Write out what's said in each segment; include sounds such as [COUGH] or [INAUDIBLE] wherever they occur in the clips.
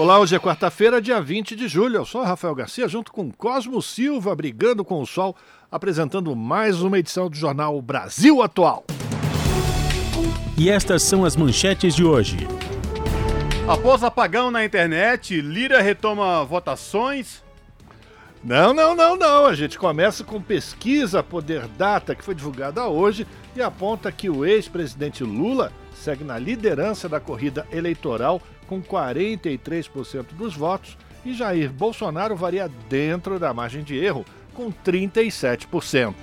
Olá, hoje é quarta-feira, dia 20 de julho. Eu sou Rafael Garcia, junto com Cosmo Silva, brigando com o sol, apresentando mais uma edição do jornal Brasil Atual. E estas são as manchetes de hoje. Após apagão na internet, Lira retoma votações. Não, não, não, não. A gente começa com pesquisa Poder Data, que foi divulgada hoje e aponta que o ex-presidente Lula segue na liderança da corrida eleitoral com 43% dos votos e Jair Bolsonaro varia dentro da margem de erro com 37%.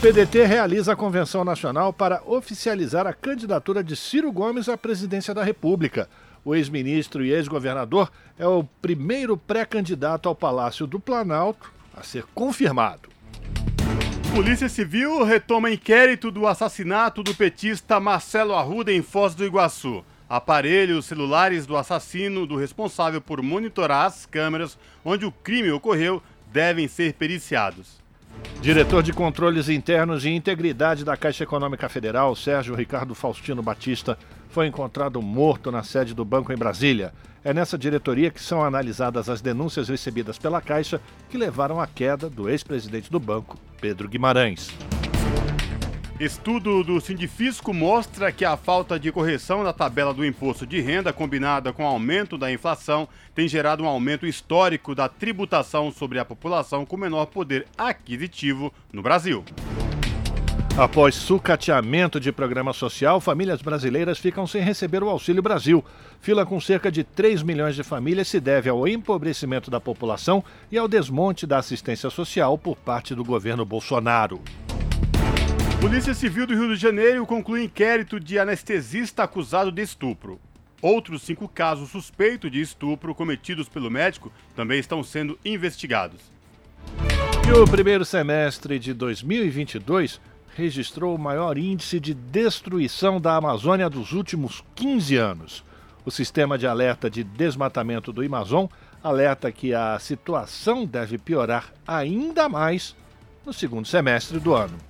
PDT realiza a convenção nacional para oficializar a candidatura de Ciro Gomes à presidência da República. O ex-ministro e ex-governador é o primeiro pré-candidato ao Palácio do Planalto a ser confirmado. Polícia Civil retoma inquérito do assassinato do petista Marcelo Arruda em Foz do Iguaçu. Aparelhos celulares do assassino, do responsável por monitorar as câmeras onde o crime ocorreu, devem ser periciados. Diretor de Controles Internos e Integridade da Caixa Econômica Federal, Sérgio Ricardo Faustino Batista, foi encontrado morto na sede do banco em Brasília. É nessa diretoria que são analisadas as denúncias recebidas pela Caixa que levaram à queda do ex-presidente do banco, Pedro Guimarães. Estudo do Sindifisco mostra que a falta de correção da tabela do imposto de renda combinada com o aumento da inflação tem gerado um aumento histórico da tributação sobre a população com menor poder aquisitivo no Brasil. Após sucateamento de programa social, famílias brasileiras ficam sem receber o Auxílio Brasil. Fila com cerca de 3 milhões de famílias se deve ao empobrecimento da população e ao desmonte da assistência social por parte do governo Bolsonaro. Polícia Civil do Rio de Janeiro conclui inquérito de anestesista acusado de estupro. Outros cinco casos suspeitos de estupro cometidos pelo médico também estão sendo investigados. E o primeiro semestre de 2022 registrou o maior índice de destruição da Amazônia dos últimos 15 anos. O sistema de alerta de desmatamento do Amazon alerta que a situação deve piorar ainda mais no segundo semestre do ano.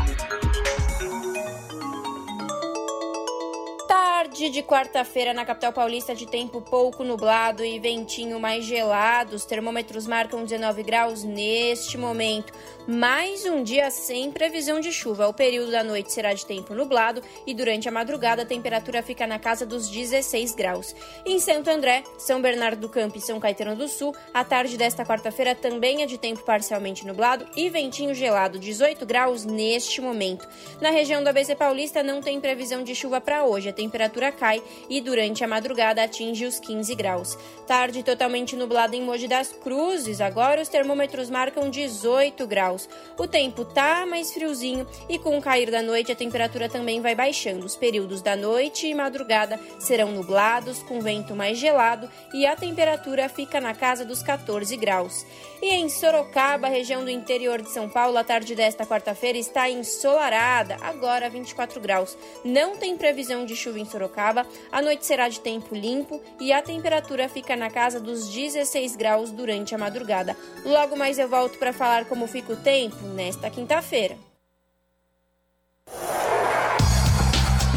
Tarde de quarta-feira na capital paulista de tempo pouco nublado e ventinho mais gelado. Os termômetros marcam 19 graus neste momento. Mais um dia sem previsão de chuva. O período da noite será de tempo nublado e durante a madrugada a temperatura fica na casa dos 16 graus. Em Santo André, São Bernardo do Campo e São Caetano do Sul, a tarde desta quarta-feira também é de tempo parcialmente nublado e ventinho gelado, 18 graus neste momento. Na região do ABC Paulista não tem previsão de chuva para hoje. A temperatura cai e durante a madrugada atinge os 15 graus. Tarde totalmente nublada em Mogi das Cruzes. Agora os termômetros marcam 18 graus. O tempo tá mais friozinho e com o cair da noite a temperatura também vai baixando. Os períodos da noite e madrugada serão nublados, com vento mais gelado e a temperatura fica na casa dos 14 graus. E em Sorocaba, região do interior de São Paulo, a tarde desta quarta-feira está ensolarada, agora 24 graus. Não tem previsão de chuva em Sorocaba, a noite será de tempo limpo e a temperatura fica na casa dos 16 graus durante a madrugada. Logo mais eu volto para falar como fica o tempo nesta quinta-feira.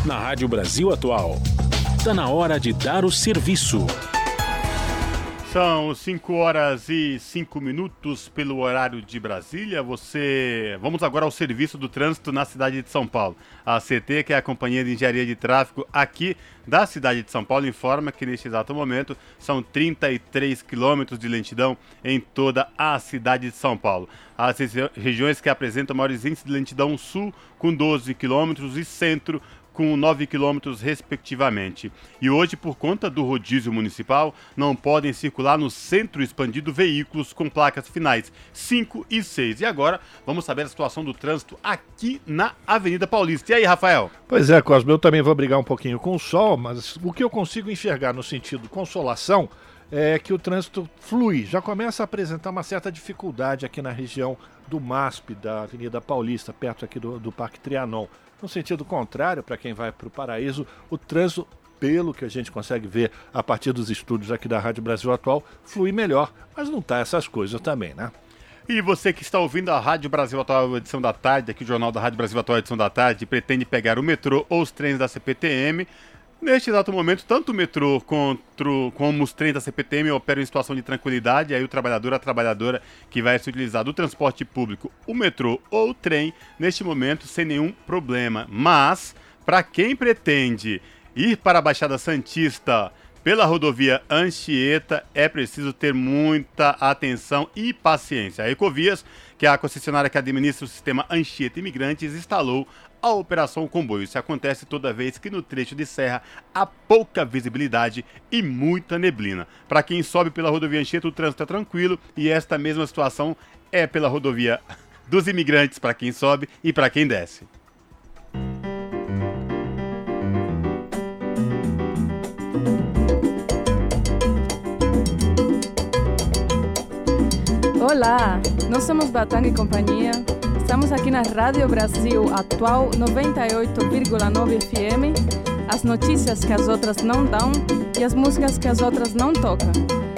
Na Rádio Brasil Atual, está na hora de dar o serviço. São 5 horas e 5 minutos pelo horário de Brasília. Você. Vamos agora ao serviço do trânsito na cidade de São Paulo. A CT, que é a Companhia de Engenharia de Tráfego aqui da cidade de São Paulo, informa que neste exato momento são 33 quilômetros de lentidão em toda a cidade de São Paulo. As regiões que apresentam maiores índices de lentidão sul, com 12 quilômetros, e centro, com 9 quilômetros, respectivamente. E hoje, por conta do rodízio municipal, não podem circular no centro expandido veículos com placas finais 5 e 6. E agora, vamos saber a situação do trânsito aqui na Avenida Paulista. E aí, Rafael? Pois é, Cosme, eu também vou brigar um pouquinho com o sol, mas o que eu consigo enxergar no sentido consolação é que o trânsito flui, já começa a apresentar uma certa dificuldade aqui na região do MASP, da Avenida Paulista, perto aqui do, do Parque Trianon. No sentido contrário, para quem vai para o paraíso, o trânsito, pelo que a gente consegue ver a partir dos estudos aqui da Rádio Brasil Atual, flui melhor, mas não tá essas coisas também, né? E você que está ouvindo a Rádio Brasil Atual edição da tarde, aqui o Jornal da Rádio Brasil Atual edição da tarde, pretende pegar o metrô ou os trens da CPTM, Neste exato momento, tanto o metrô quanto, como os trens da CPTM operam em situação de tranquilidade, aí o trabalhador, a trabalhadora que vai se utilizar do transporte público, o metrô ou o trem, neste momento sem nenhum problema. Mas, para quem pretende ir para a Baixada Santista pela rodovia Anchieta, é preciso ter muita atenção e paciência. A Ecovias, que é a concessionária que administra o sistema Anchieta Imigrantes, instalou a Operação Comboio. Isso acontece toda vez que no trecho de serra há pouca visibilidade e muita neblina. Para quem sobe pela rodovia Anchieta, o trânsito é tranquilo e esta mesma situação é pela rodovia [LAUGHS] dos imigrantes para quem sobe e para quem desce. Olá, nós somos Batang e Companhia Estamos aqui na Rádio Brasil Atual 98,9 FM. As notícias que as outras não dão e as músicas que as outras não tocam.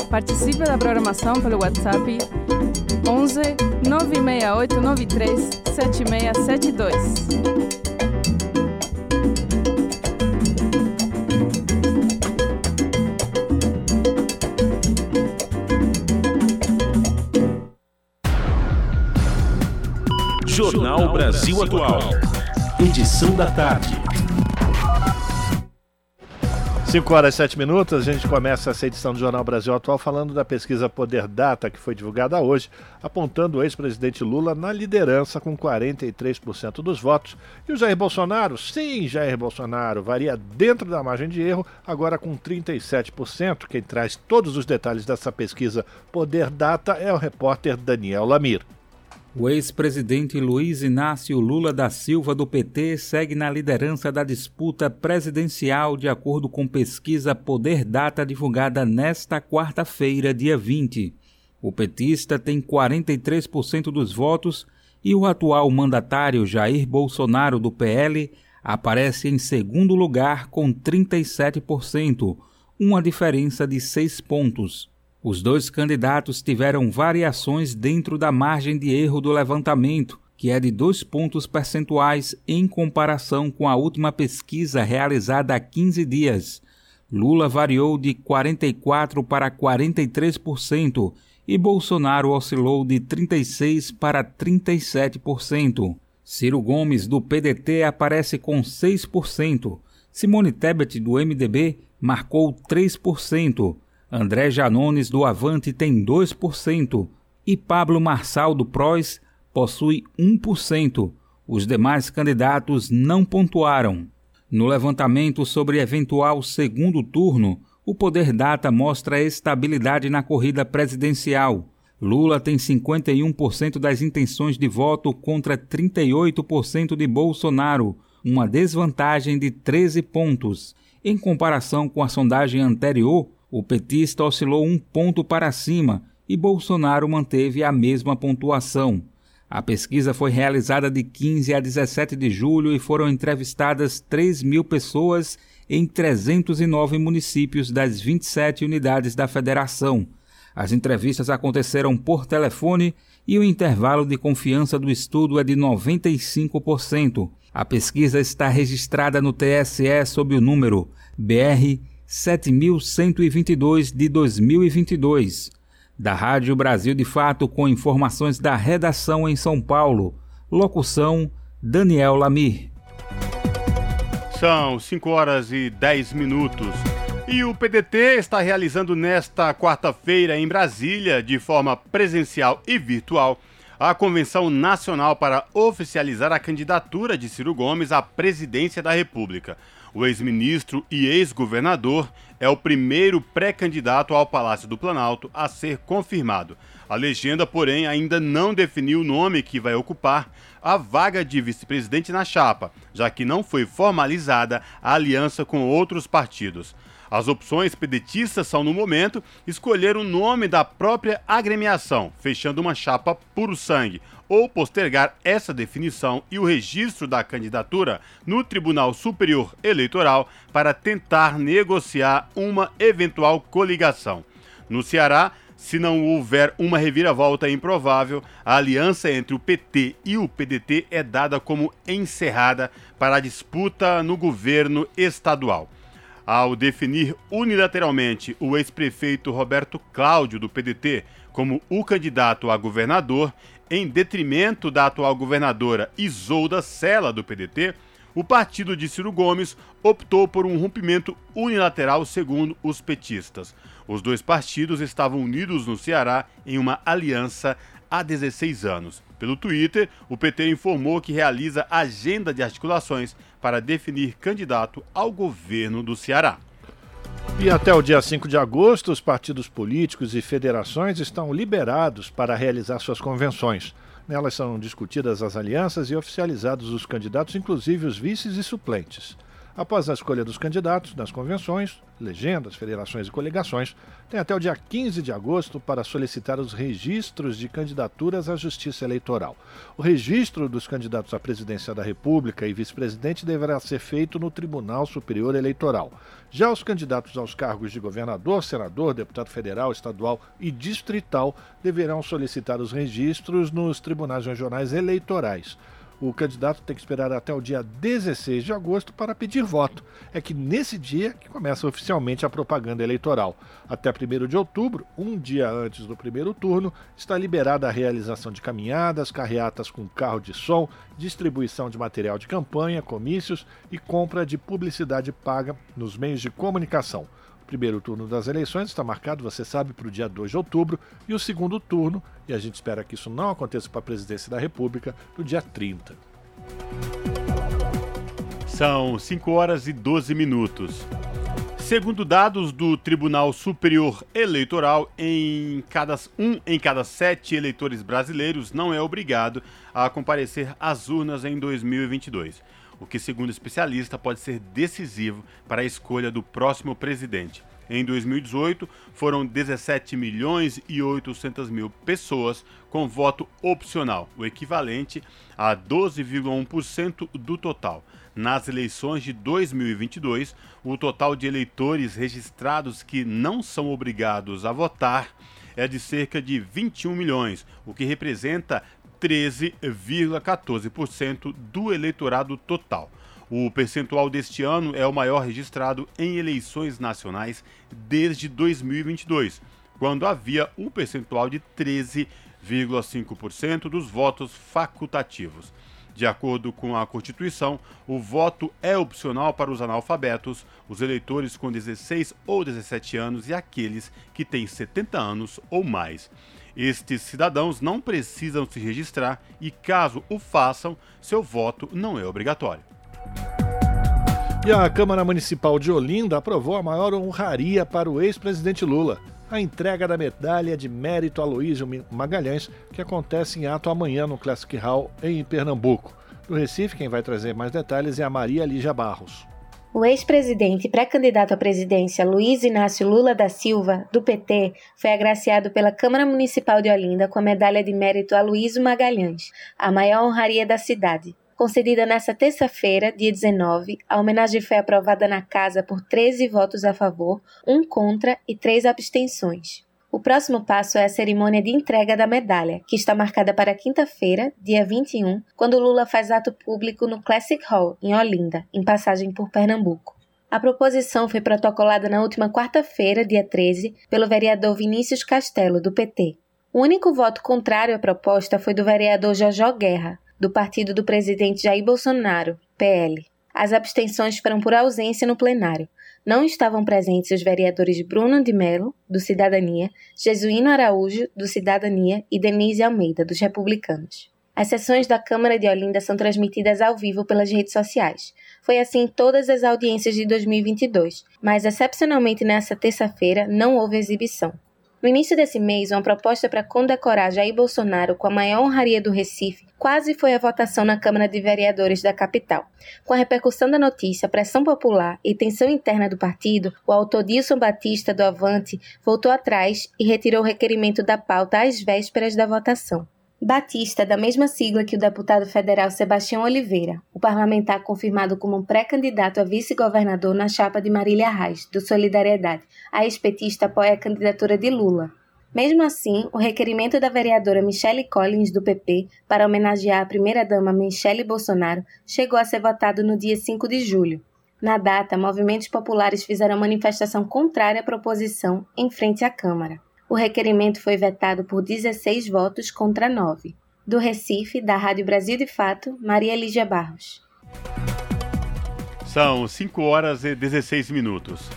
Participe da programação pelo WhatsApp 11 968 93 7672. Jornal Brasil Atual. Edição da tarde. 5 horas e 7 minutos, a gente começa essa edição do Jornal Brasil Atual falando da pesquisa Poder Data que foi divulgada hoje, apontando o ex-presidente Lula na liderança com 43% dos votos. E o Jair Bolsonaro, sim, Jair Bolsonaro, varia dentro da margem de erro, agora com 37%. Quem traz todos os detalhes dessa pesquisa Poder Data é o repórter Daniel Lamir. O ex-presidente Luiz Inácio Lula da Silva do PT segue na liderança da disputa presidencial de acordo com pesquisa Poder Data divulgada nesta quarta-feira, dia 20. O petista tem 43% dos votos e o atual mandatário Jair Bolsonaro do PL aparece em segundo lugar com 37%, uma diferença de seis pontos. Os dois candidatos tiveram variações dentro da margem de erro do levantamento, que é de dois pontos percentuais em comparação com a última pesquisa realizada há 15 dias. Lula variou de 44% para 43% e Bolsonaro oscilou de 36% para 37%. Ciro Gomes, do PDT, aparece com 6%. Simone Tebet, do MDB, marcou 3%. André Janones do Avante tem 2% e Pablo Marçal do PROS possui 1%. Os demais candidatos não pontuaram. No levantamento sobre eventual segundo turno, o Poder Data mostra estabilidade na corrida presidencial. Lula tem 51% das intenções de voto contra 38% de Bolsonaro, uma desvantagem de 13 pontos. Em comparação com a sondagem anterior, o petista oscilou um ponto para cima e Bolsonaro manteve a mesma pontuação. A pesquisa foi realizada de 15 a 17 de julho e foram entrevistadas 3 mil pessoas em 309 municípios das 27 unidades da federação. As entrevistas aconteceram por telefone e o intervalo de confiança do estudo é de 95%. A pesquisa está registrada no TSE sob o número BR 7122 de 2022. Da Rádio Brasil de Fato, com informações da redação em São Paulo. Locução: Daniel Lamir. São 5 horas e 10 minutos. E o PDT está realizando nesta quarta-feira em Brasília, de forma presencial e virtual, a Convenção Nacional para oficializar a candidatura de Ciro Gomes à presidência da República. O ex-ministro e ex-governador é o primeiro pré-candidato ao Palácio do Planalto a ser confirmado. A legenda, porém, ainda não definiu o nome que vai ocupar a vaga de vice-presidente na chapa, já que não foi formalizada a aliança com outros partidos. As opções pedetistas são, no momento, escolher o nome da própria agremiação, fechando uma chapa puro sangue, ou postergar essa definição e o registro da candidatura no Tribunal Superior Eleitoral para tentar negociar uma eventual coligação. No Ceará, se não houver uma reviravolta improvável, a aliança entre o PT e o PDT é dada como encerrada para a disputa no governo estadual ao definir unilateralmente o ex-prefeito Roberto Cláudio, do PDT, como o candidato a governador, em detrimento da atual governadora Isolda Sela, do PDT, o partido de Ciro Gomes optou por um rompimento unilateral, segundo os petistas. Os dois partidos estavam unidos no Ceará em uma aliança há 16 anos. Pelo Twitter, o PT informou que realiza agenda de articulações para definir candidato ao governo do Ceará. E até o dia 5 de agosto, os partidos políticos e federações estão liberados para realizar suas convenções. Nelas são discutidas as alianças e oficializados os candidatos, inclusive os vices e suplentes. Após a escolha dos candidatos nas convenções, legendas, federações e coligações, tem até o dia 15 de agosto para solicitar os registros de candidaturas à Justiça Eleitoral. O registro dos candidatos à presidência da República e vice-presidente deverá ser feito no Tribunal Superior Eleitoral. Já os candidatos aos cargos de governador, senador, deputado federal, estadual e distrital deverão solicitar os registros nos tribunais regionais eleitorais o candidato tem que esperar até o dia 16 de agosto para pedir voto. É que nesse dia que começa oficialmente a propaganda eleitoral. Até 1 de outubro, um dia antes do primeiro turno, está liberada a realização de caminhadas, carreatas com carro de som, distribuição de material de campanha, comícios e compra de publicidade paga nos meios de comunicação. Primeiro turno das eleições está marcado, você sabe, para o dia 2 de outubro, e o segundo turno, e a gente espera que isso não aconteça para a presidência da República, no dia 30. São 5 horas e 12 minutos. Segundo dados do Tribunal Superior Eleitoral, em cada, um em cada sete eleitores brasileiros não é obrigado a comparecer às urnas em 2022 o que, segundo especialista, pode ser decisivo para a escolha do próximo presidente. Em 2018, foram 17 milhões e 800 mil pessoas com voto opcional, o equivalente a 12,1% do total. Nas eleições de 2022, o total de eleitores registrados que não são obrigados a votar é de cerca de 21 milhões, o que representa 13,14% do eleitorado total. O percentual deste ano é o maior registrado em eleições nacionais desde 2022, quando havia um percentual de 13,5% dos votos facultativos. De acordo com a Constituição, o voto é opcional para os analfabetos, os eleitores com 16 ou 17 anos e aqueles que têm 70 anos ou mais. Estes cidadãos não precisam se registrar e, caso o façam, seu voto não é obrigatório. E a Câmara Municipal de Olinda aprovou a maior honraria para o ex-presidente Lula, a entrega da medalha de mérito Aloysio Magalhães, que acontece em ato amanhã no Classic Hall em Pernambuco. Do Recife, quem vai trazer mais detalhes é a Maria Lígia Barros. O ex-presidente e pré-candidato à presidência Luiz Inácio Lula da Silva, do PT, foi agraciado pela Câmara Municipal de Olinda com a medalha de mérito Aloysio Magalhães, a maior honraria da cidade. Concedida nesta terça-feira, dia 19, a homenagem foi aprovada na Casa por 13 votos a favor, um contra e três abstenções. O próximo passo é a cerimônia de entrega da medalha, que está marcada para quinta-feira, dia 21, quando Lula faz ato público no Classic Hall, em Olinda, em passagem por Pernambuco. A proposição foi protocolada na última quarta-feira, dia 13, pelo vereador Vinícius Castelo, do PT. O único voto contrário à proposta foi do vereador Jojó Guerra, do partido do presidente Jair Bolsonaro, PL. As abstenções foram por ausência no plenário. Não estavam presentes os vereadores Bruno de Mello, do Cidadania, Jesuíno Araújo, do Cidadania e Denise Almeida, dos Republicanos. As sessões da Câmara de Olinda são transmitidas ao vivo pelas redes sociais. Foi assim em todas as audiências de 2022, mas excepcionalmente nesta terça-feira não houve exibição. No início desse mês, uma proposta para condecorar Jair Bolsonaro com a maior honraria do Recife quase foi a votação na Câmara de Vereadores da capital. Com a repercussão da notícia, pressão popular e tensão interna do partido, o autor Dilson Batista do Avante voltou atrás e retirou o requerimento da pauta às vésperas da votação. Batista da mesma sigla que o deputado federal Sebastião Oliveira, o parlamentar confirmado como um pré-candidato a vice-governador na chapa de Marília Reis, do Solidariedade. A ex-petista apoia a candidatura de Lula. Mesmo assim, o requerimento da vereadora Michele Collins, do PP, para homenagear a primeira-dama Michele Bolsonaro chegou a ser votado no dia 5 de julho. Na data, movimentos populares fizeram manifestação contrária à proposição em frente à Câmara. O requerimento foi vetado por 16 votos contra 9. Do Recife, da Rádio Brasil de Fato, Maria Lígia Barros. São 5 horas e 16 minutos.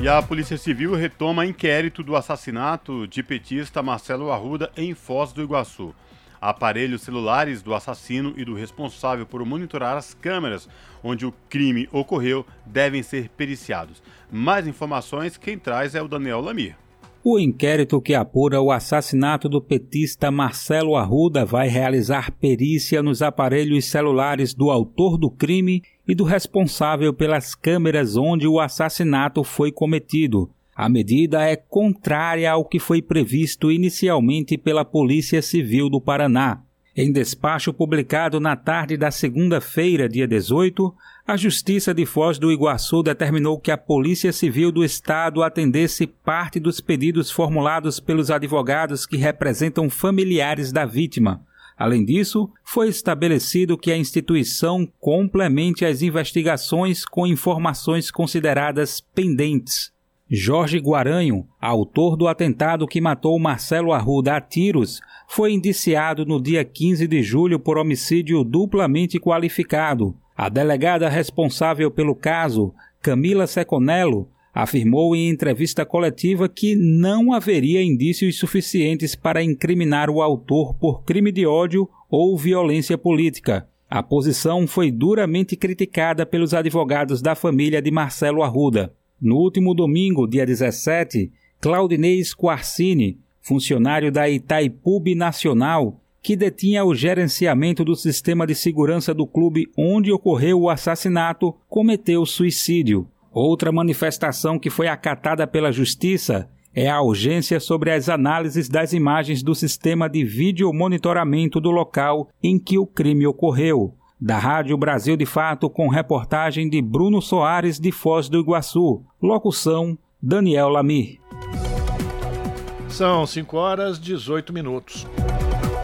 E a Polícia Civil retoma inquérito do assassinato de petista Marcelo Arruda em Foz do Iguaçu. Aparelhos celulares do assassino e do responsável por monitorar as câmeras onde o crime ocorreu devem ser periciados. Mais informações quem traz é o Daniel Lamir. O inquérito que apura o assassinato do petista Marcelo Arruda vai realizar perícia nos aparelhos celulares do autor do crime e do responsável pelas câmeras onde o assassinato foi cometido. A medida é contrária ao que foi previsto inicialmente pela Polícia Civil do Paraná. Em despacho publicado na tarde da segunda-feira, dia 18, a Justiça de Foz do Iguaçu determinou que a Polícia Civil do Estado atendesse parte dos pedidos formulados pelos advogados que representam familiares da vítima. Além disso, foi estabelecido que a instituição complemente as investigações com informações consideradas pendentes. Jorge Guaranho, autor do atentado que matou Marcelo Arruda a tiros, foi indiciado no dia 15 de julho por homicídio duplamente qualificado. A delegada responsável pelo caso, Camila Seconello, afirmou em entrevista coletiva que não haveria indícios suficientes para incriminar o autor por crime de ódio ou violência política. A posição foi duramente criticada pelos advogados da família de Marcelo Arruda. No último domingo, dia 17, Claudinei Quarcini, funcionário da Itaipub Nacional, que detinha o gerenciamento do sistema de segurança do clube onde ocorreu o assassinato, cometeu suicídio. Outra manifestação que foi acatada pela Justiça é a urgência sobre as análises das imagens do sistema de videomonitoramento do local em que o crime ocorreu da Rádio Brasil de Fato, com reportagem de Bruno Soares de Foz do Iguaçu. Locução: Daniel Lamir. São 5 horas 18 minutos.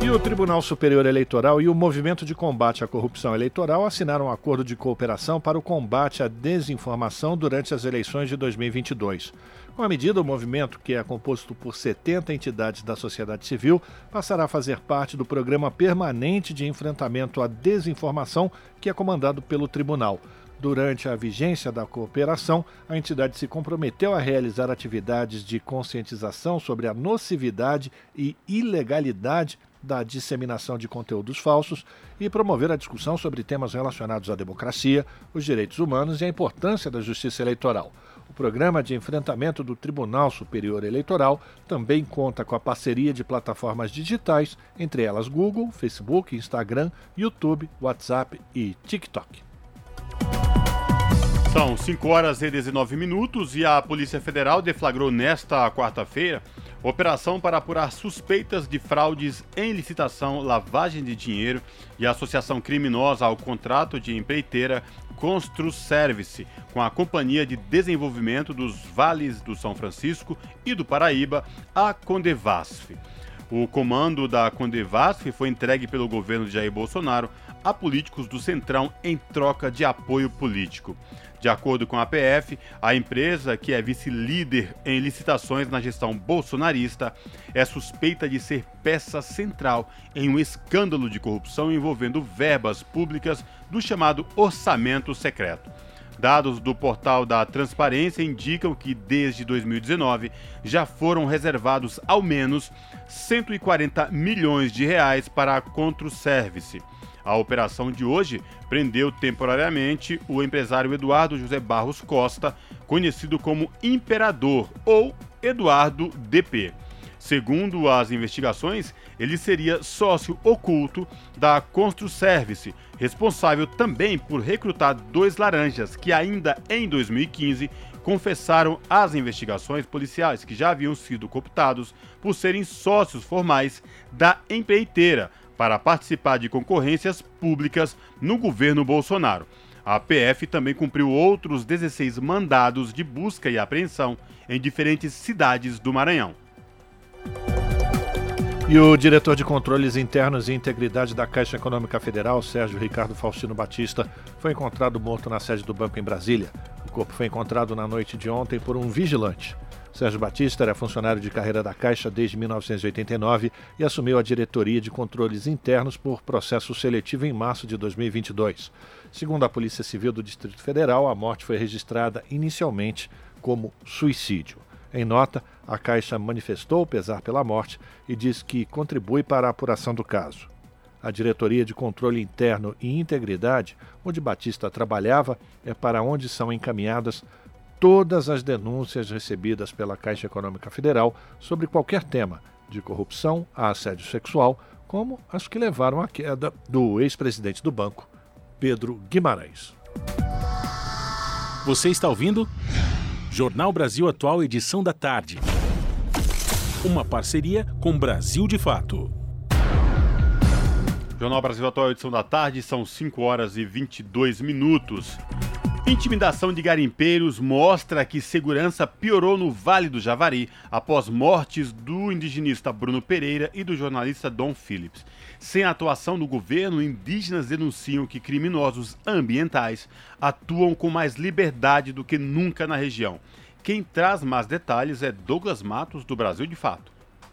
E o Tribunal Superior Eleitoral e o Movimento de Combate à Corrupção Eleitoral assinaram um acordo de cooperação para o combate à desinformação durante as eleições de 2022. Com a medida, o movimento, que é composto por 70 entidades da sociedade civil, passará a fazer parte do programa permanente de enfrentamento à desinformação, que é comandado pelo tribunal. Durante a vigência da cooperação, a entidade se comprometeu a realizar atividades de conscientização sobre a nocividade e ilegalidade da disseminação de conteúdos falsos e promover a discussão sobre temas relacionados à democracia, os direitos humanos e a importância da justiça eleitoral. O programa de enfrentamento do Tribunal Superior Eleitoral também conta com a parceria de plataformas digitais, entre elas Google, Facebook, Instagram, YouTube, WhatsApp e TikTok. São 5 horas e 19 minutos e a Polícia Federal deflagrou nesta quarta-feira operação para apurar suspeitas de fraudes em licitação, lavagem de dinheiro e associação criminosa ao contrato de empreiteira Construservice, com a Companhia de Desenvolvimento dos Vales do São Francisco e do Paraíba, a Condevasf. O comando da Condevasf foi entregue pelo governo de Jair Bolsonaro a políticos do Centrão em troca de apoio político. De acordo com a PF, a empresa, que é vice-líder em licitações na gestão bolsonarista, é suspeita de ser peça central em um escândalo de corrupção envolvendo verbas públicas do chamado orçamento secreto. Dados do portal da Transparência indicam que desde 2019 já foram reservados ao menos 140 milhões de reais para a Controservice. A operação de hoje prendeu temporariamente o empresário Eduardo José Barros Costa, conhecido como Imperador ou Eduardo DP. Segundo as investigações, ele seria sócio oculto da Constru Service, responsável também por recrutar dois laranjas que ainda em 2015 confessaram às investigações policiais que já haviam sido cooptados por serem sócios formais da empreiteira para participar de concorrências públicas no governo Bolsonaro. A PF também cumpriu outros 16 mandados de busca e apreensão em diferentes cidades do Maranhão. E o diretor de controles internos e integridade da Caixa Econômica Federal, Sérgio Ricardo Faustino Batista, foi encontrado morto na sede do banco em Brasília. O corpo foi encontrado na noite de ontem por um vigilante. Sérgio Batista era funcionário de carreira da Caixa desde 1989 e assumiu a diretoria de controles internos por processo seletivo em março de 2022. Segundo a Polícia Civil do Distrito Federal, a morte foi registrada inicialmente como suicídio. Em nota, a Caixa manifestou pesar pela morte e diz que contribui para a apuração do caso. A Diretoria de Controle Interno e Integridade, onde Batista trabalhava, é para onde são encaminhadas todas as denúncias recebidas pela Caixa Econômica Federal sobre qualquer tema, de corrupção a assédio sexual, como as que levaram à queda do ex-presidente do banco, Pedro Guimarães. Você está ouvindo? Jornal Brasil Atual, edição da tarde. Uma parceria com Brasil de Fato. Jornal Brasil Atual, edição da tarde, são 5 horas e 22 minutos. Intimidação de garimpeiros mostra que segurança piorou no Vale do Javari após mortes do indigenista Bruno Pereira e do jornalista Dom Phillips. Sem a atuação do governo, indígenas denunciam que criminosos ambientais atuam com mais liberdade do que nunca na região. Quem traz mais detalhes é Douglas Matos, do Brasil de Fato.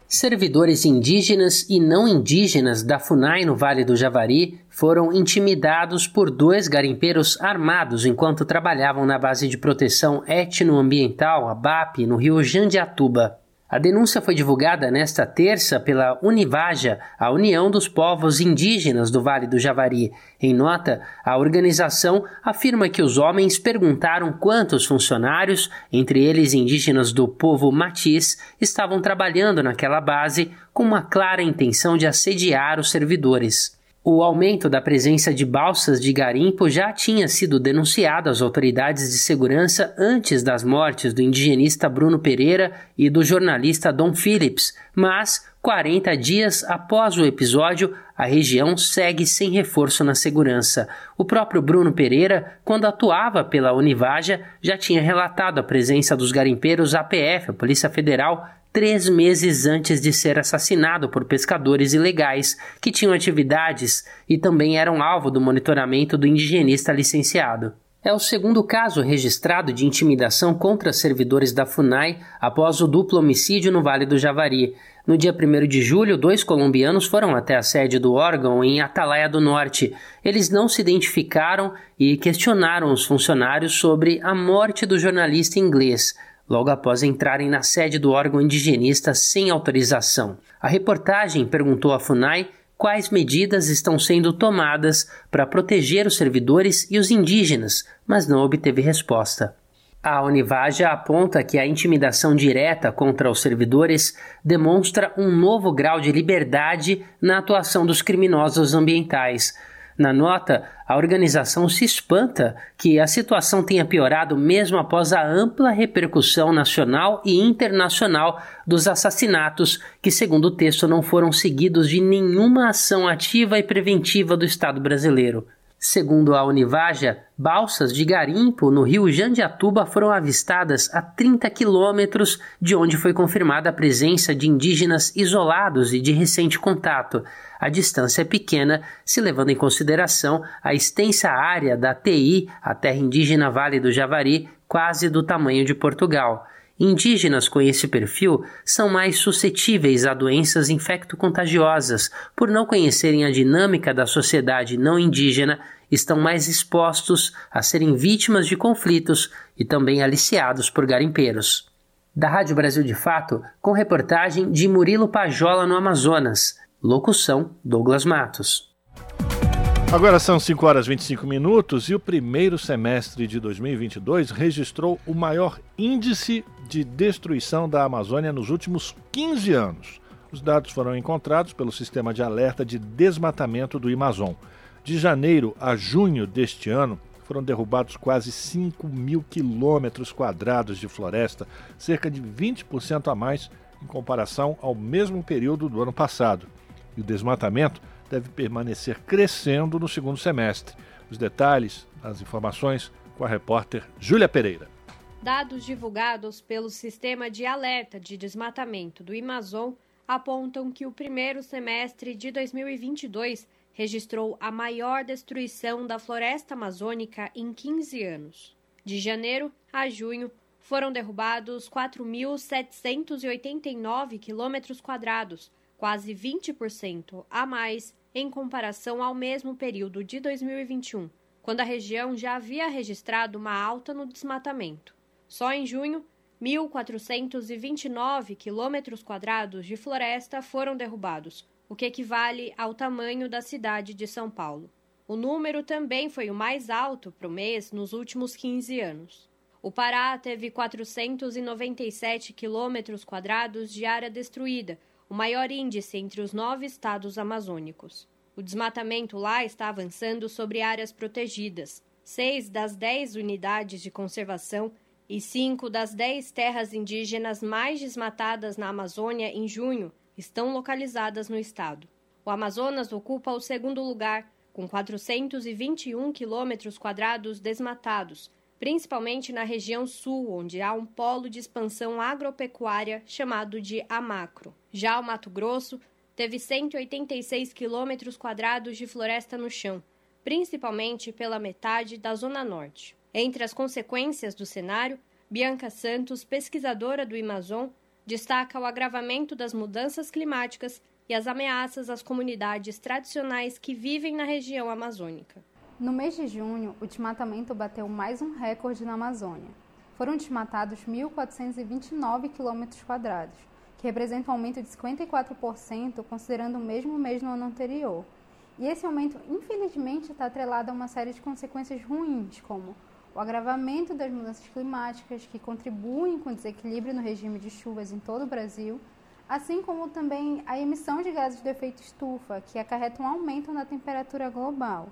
Servidores indígenas e não indígenas da FUNAI no Vale do Javari foram intimidados por dois garimpeiros armados enquanto trabalhavam na base de proteção etnoambiental, a BAP, no rio Jandiatuba. A denúncia foi divulgada nesta terça pela Univaja, a União dos Povos Indígenas do Vale do Javari. Em nota, a organização afirma que os homens perguntaram quantos funcionários, entre eles indígenas do povo Matiz, estavam trabalhando naquela base com uma clara intenção de assediar os servidores. O aumento da presença de balsas de garimpo já tinha sido denunciado às autoridades de segurança antes das mortes do indigenista Bruno Pereira e do jornalista Dom Phillips, mas 40 dias após o episódio, a região segue sem reforço na segurança. O próprio Bruno Pereira, quando atuava pela Univaja, já tinha relatado a presença dos garimpeiros APF, a Polícia Federal, três meses antes de ser assassinado por pescadores ilegais que tinham atividades e também eram alvo do monitoramento do indigenista licenciado. É o segundo caso registrado de intimidação contra servidores da FUNAI após o duplo homicídio no Vale do Javari. No dia 1 de julho, dois colombianos foram até a sede do órgão em Atalaia do Norte. Eles não se identificaram e questionaram os funcionários sobre a morte do jornalista inglês logo após entrarem na sede do órgão indigenista sem autorização. A reportagem perguntou à FUNAI quais medidas estão sendo tomadas para proteger os servidores e os indígenas, mas não obteve resposta. A Univaja aponta que a intimidação direta contra os servidores demonstra um novo grau de liberdade na atuação dos criminosos ambientais na nota, a organização se espanta que a situação tenha piorado mesmo após a ampla repercussão nacional e internacional dos assassinatos, que, segundo o texto, não foram seguidos de nenhuma ação ativa e preventiva do Estado brasileiro. Segundo a Univaja, balsas de garimpo no rio Jandiatuba foram avistadas a 30 quilômetros de onde foi confirmada a presença de indígenas isolados e de recente contato. A distância é pequena, se levando em consideração a extensa área da TI, a terra indígena Vale do Javari, quase do tamanho de Portugal. Indígenas com esse perfil são mais suscetíveis a doenças infecto-contagiosas, por não conhecerem a dinâmica da sociedade não indígena, estão mais expostos a serem vítimas de conflitos e também aliciados por garimpeiros. Da Rádio Brasil de Fato, com reportagem de Murilo Pajola no Amazonas. Locução: Douglas Matos. Agora são 5 horas e 25 minutos e o primeiro semestre de 2022 registrou o maior índice de destruição da Amazônia nos últimos 15 anos. Os dados foram encontrados pelo Sistema de Alerta de Desmatamento do Amazon. De janeiro a junho deste ano, foram derrubados quase 5 mil quilômetros quadrados de floresta, cerca de 20% a mais em comparação ao mesmo período do ano passado. E o desmatamento deve permanecer crescendo no segundo semestre. Os detalhes, as informações com a repórter Júlia Pereira. Dados divulgados pelo Sistema de Alerta de Desmatamento do Amazon apontam que o primeiro semestre de 2022 registrou a maior destruição da floresta amazônica em 15 anos. De janeiro a junho, foram derrubados 4.789 quilômetros quadrados, quase 20% a mais em comparação ao mesmo período de 2021, quando a região já havia registrado uma alta no desmatamento. Só em junho, 1.429 quilômetros quadrados de floresta foram derrubados, o que equivale ao tamanho da cidade de São Paulo. O número também foi o mais alto para o mês nos últimos 15 anos. O Pará teve 497 quilômetros quadrados de área destruída, o maior índice entre os nove estados amazônicos. O desmatamento lá está avançando sobre áreas protegidas. Seis das dez unidades de conservação e cinco das dez terras indígenas mais desmatadas na Amazônia em junho estão localizadas no estado. O Amazonas ocupa o segundo lugar, com 421 quilômetros quadrados desmatados, principalmente na região sul, onde há um polo de expansão agropecuária chamado de Amacro. Já o Mato Grosso teve 186 quilômetros quadrados de floresta no chão, principalmente pela metade da Zona Norte. Entre as consequências do cenário, Bianca Santos, pesquisadora do Amazon, destaca o agravamento das mudanças climáticas e as ameaças às comunidades tradicionais que vivem na região amazônica. No mês de junho, o desmatamento bateu mais um recorde na Amazônia. Foram desmatados 1.429 quilômetros quadrados, que representa um aumento de 54% considerando o mesmo mês no ano anterior. E esse aumento, infelizmente, está atrelado a uma série de consequências ruins, como o agravamento das mudanças climáticas, que contribuem com o desequilíbrio no regime de chuvas em todo o Brasil, assim como também a emissão de gases de efeito estufa, que acarretam um aumento na temperatura global.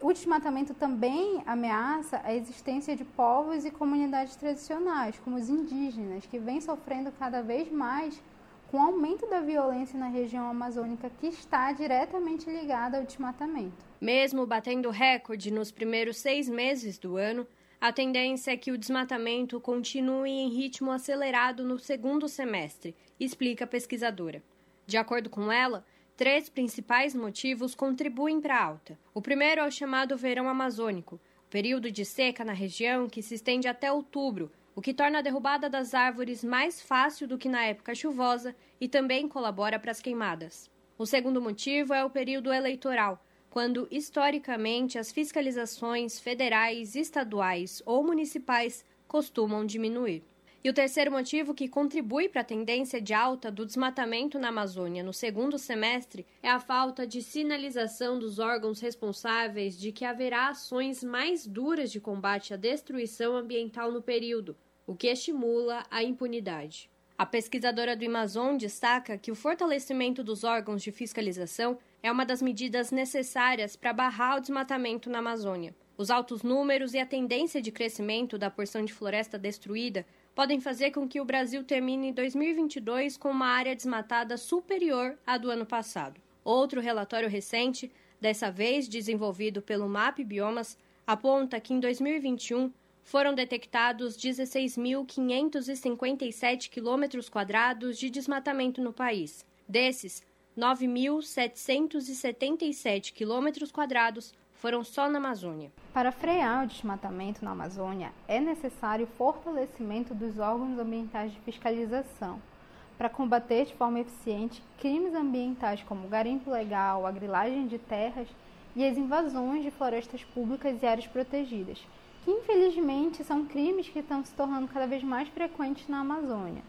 O desmatamento também ameaça a existência de povos e comunidades tradicionais, como os indígenas, que vêm sofrendo cada vez mais com o aumento da violência na região amazônica, que está diretamente ligada ao desmatamento. Mesmo batendo recorde nos primeiros seis meses do ano, a tendência é que o desmatamento continue em ritmo acelerado no segundo semestre, explica a pesquisadora. De acordo com ela, Três principais motivos contribuem para a alta. O primeiro é o chamado verão amazônico, período de seca na região que se estende até outubro, o que torna a derrubada das árvores mais fácil do que na época chuvosa e também colabora para as queimadas. O segundo motivo é o período eleitoral, quando historicamente as fiscalizações federais, estaduais ou municipais costumam diminuir. E o terceiro motivo que contribui para a tendência de alta do desmatamento na Amazônia no segundo semestre é a falta de sinalização dos órgãos responsáveis de que haverá ações mais duras de combate à destruição ambiental no período, o que estimula a impunidade. A pesquisadora do Amazon destaca que o fortalecimento dos órgãos de fiscalização é uma das medidas necessárias para barrar o desmatamento na Amazônia. Os altos números e a tendência de crescimento da porção de floresta destruída podem fazer com que o Brasil termine 2022 com uma área desmatada superior à do ano passado. Outro relatório recente dessa vez desenvolvido pelo MAP Biomas, aponta que em 2021 foram detectados 16.557 quilômetros quadrados de desmatamento no país. Desses, 9.777 quilômetros quadrados foram só na Amazônia. Para frear o desmatamento na Amazônia, é necessário o fortalecimento dos órgãos ambientais de fiscalização para combater de forma eficiente crimes ambientais como garimpo legal, a grilagem de terras e as invasões de florestas públicas e áreas protegidas, que infelizmente são crimes que estão se tornando cada vez mais frequentes na Amazônia.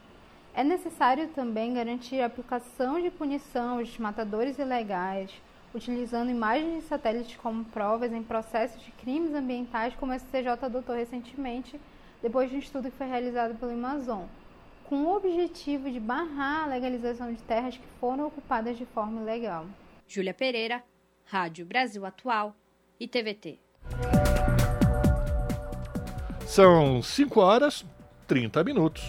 É necessário também garantir a aplicação de punição aos matadores ilegais, utilizando imagens de satélites como provas em processos de crimes ambientais, como o SCJ adotou recentemente, depois de um estudo que foi realizado pelo Amazon, com o objetivo de barrar a legalização de terras que foram ocupadas de forma ilegal. Júlia Pereira, Rádio Brasil Atual e TVT. São 5 horas 30 minutos.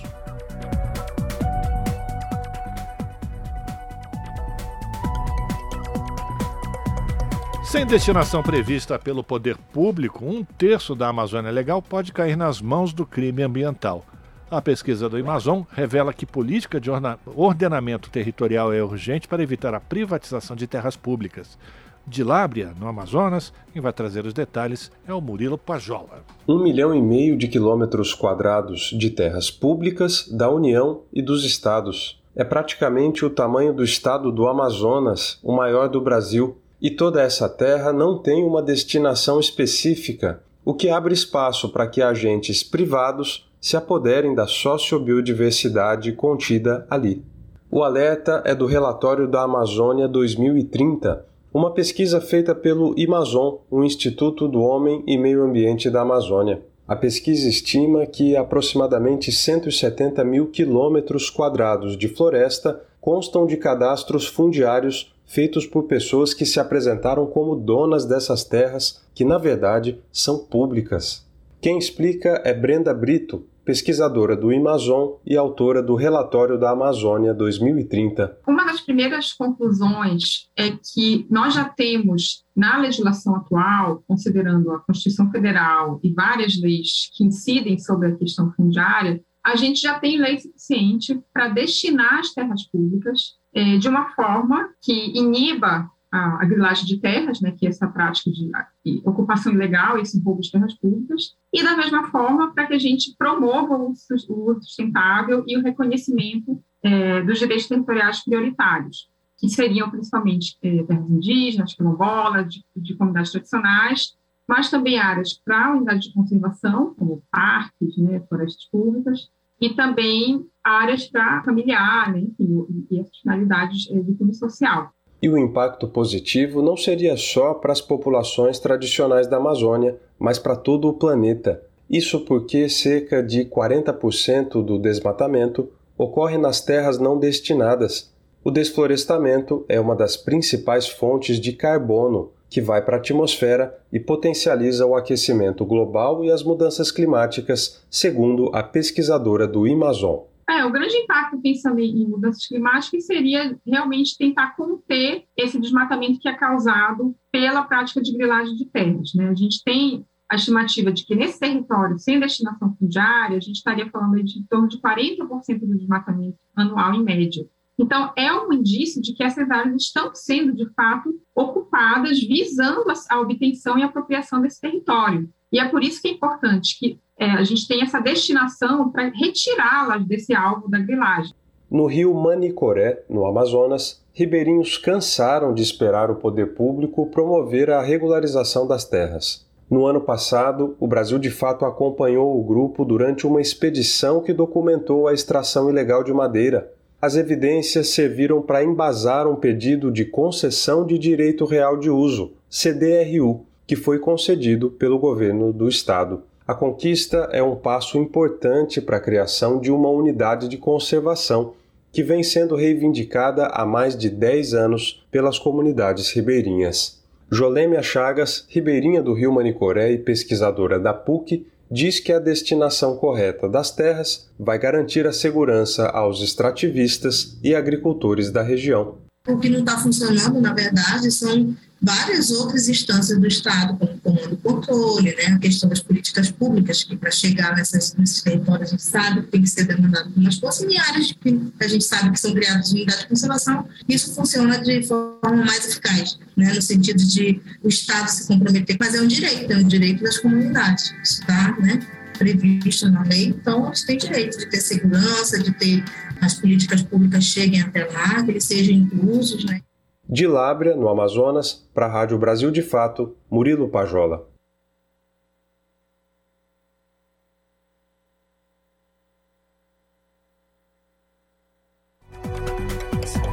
Sem destinação prevista pelo poder público, um terço da Amazônia Legal pode cair nas mãos do crime ambiental. A pesquisa do Amazon revela que política de ordenamento territorial é urgente para evitar a privatização de terras públicas. De Lábria, no Amazonas, quem vai trazer os detalhes é o Murilo Pajola. Um milhão e meio de quilômetros quadrados de terras públicas da União e dos estados. É praticamente o tamanho do estado do Amazonas, o maior do Brasil, e toda essa terra não tem uma destinação específica, o que abre espaço para que agentes privados se apoderem da sociobiodiversidade contida ali. O alerta é do relatório da Amazônia 2030, uma pesquisa feita pelo IMAZON, o Instituto do Homem e Meio Ambiente da Amazônia. A pesquisa estima que aproximadamente 170 mil quilômetros quadrados de floresta constam de cadastros fundiários feitos por pessoas que se apresentaram como donas dessas terras, que na verdade são públicas. Quem explica é Brenda Brito, pesquisadora do Amazon e autora do relatório da Amazônia 2030. Uma das primeiras conclusões é que nós já temos na legislação atual, considerando a Constituição Federal e várias leis que incidem sobre a questão fundiária, a gente já tem lei suficiente para destinar as terras públicas é, de uma forma que iniba a, a grilagem de terras, né, que é essa prática de, de ocupação ilegal, esse roubo de terras públicas, e da mesma forma para que a gente promova o uso, o sustentável e o reconhecimento é, dos direitos territoriais prioritários, que seriam principalmente é, terras indígenas, quilombolas, de, de comunidades tradicionais, mas também áreas para unidade de conservação, como parques, né, florestas públicas, e também áreas para familiar, né, enfim, e, as finalidades de cunho social. E o impacto positivo não seria só para as populações tradicionais da Amazônia, mas para todo o planeta. Isso porque cerca de 40% do desmatamento ocorre nas terras não destinadas. O desflorestamento é uma das principais fontes de carbono que vai para a atmosfera e potencializa o aquecimento global e as mudanças climáticas, segundo a pesquisadora do Amazon. É, o grande impacto pensando em mudanças climáticas seria realmente tentar conter esse desmatamento que é causado pela prática de grilagem de terras. Né? A gente tem a estimativa de que nesse território sem destinação fundiária, a gente estaria falando de em torno de 40% do desmatamento anual em média. Então, é um indício de que essas áreas estão sendo, de fato, ocupadas visando a obtenção e apropriação desse território. E é por isso que é importante que é, a gente tenha essa destinação para retirá-las desse alvo da grilagem. No rio Manicoré, no Amazonas, ribeirinhos cansaram de esperar o poder público promover a regularização das terras. No ano passado, o Brasil de fato acompanhou o grupo durante uma expedição que documentou a extração ilegal de madeira, as evidências serviram para embasar um pedido de concessão de direito real de uso, CDRU, que foi concedido pelo governo do estado. A conquista é um passo importante para a criação de uma unidade de conservação que vem sendo reivindicada há mais de 10 anos pelas comunidades ribeirinhas. Jolêmia Chagas, ribeirinha do Rio Manicoré e pesquisadora da PUC, diz que a destinação correta das terras vai garantir a segurança aos extrativistas e agricultores da região. O que não está funcionando, na verdade, são várias outras instâncias do Estado, como o comando controle, né, a questão das políticas públicas, que para chegar nessas, nesses territórios a gente sabe que tem que ser demandado por mais força, e áreas que a gente sabe que são criadas unidades de conservação, isso funciona de forma mais eficaz, né, no sentido de o Estado se comprometer, mas é um direito, é um direito das comunidades, isso está né, previsto na lei, então eles têm direito de ter segurança, de ter as políticas públicas cheguem até lá, que eles sejam inclusos, né. De Lábrea, no Amazonas, para a Rádio Brasil de Fato, Murilo Pajola.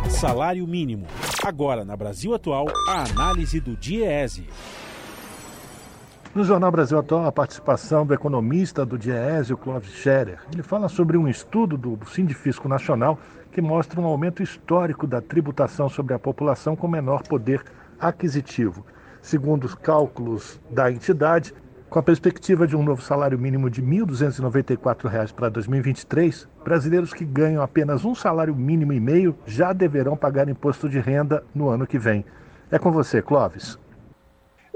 Salário mínimo. Agora, na Brasil Atual, a análise do DIEESE. No Jornal Brasil Atual, a participação do economista do DIEESE, o Clóvis Scherer. Ele fala sobre um estudo do Sindifisco Nacional que mostra um aumento histórico da tributação sobre a população com menor poder aquisitivo. Segundo os cálculos da entidade, com a perspectiva de um novo salário mínimo de R$ 1.294 para 2023, brasileiros que ganham apenas um salário mínimo e meio já deverão pagar imposto de renda no ano que vem. É com você, Clóvis.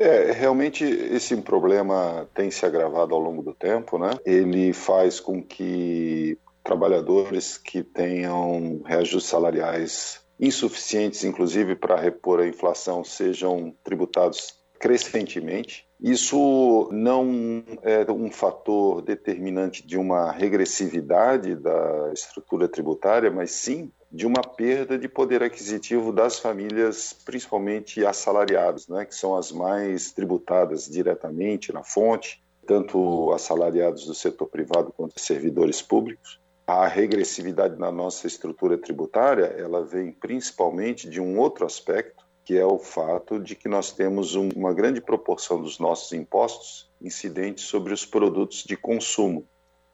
É, realmente esse problema tem se agravado ao longo do tempo, né? Ele faz com que trabalhadores que tenham reajustes salariais insuficientes, inclusive para repor a inflação, sejam tributados crescentemente. Isso não é um fator determinante de uma regressividade da estrutura tributária, mas sim de uma perda de poder aquisitivo das famílias, principalmente assalariadas, né, que são as mais tributadas diretamente na fonte, tanto assalariados do setor privado quanto servidores públicos a regressividade na nossa estrutura tributária, ela vem principalmente de um outro aspecto, que é o fato de que nós temos um, uma grande proporção dos nossos impostos incidentes sobre os produtos de consumo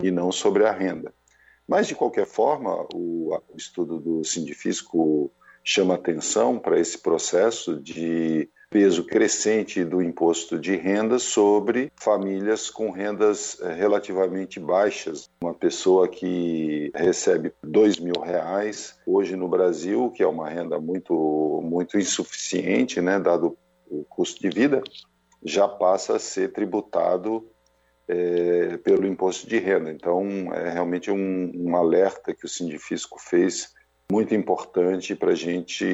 e não sobre a renda. Mas, de qualquer forma, o, estudo do Sindifisco chama atenção para esse processo de peso crescente do imposto de renda sobre famílias com rendas eh, relativamente baixas. Uma pessoa que recebe dois mil reais hoje no Brasil, que é uma renda muito muito insuficiente, né, dado o custo de vida, já passa a ser tributado é, pelo imposto de renda. Então, é realmente um, um alerta que o Sindifisco fez muito importante para a gente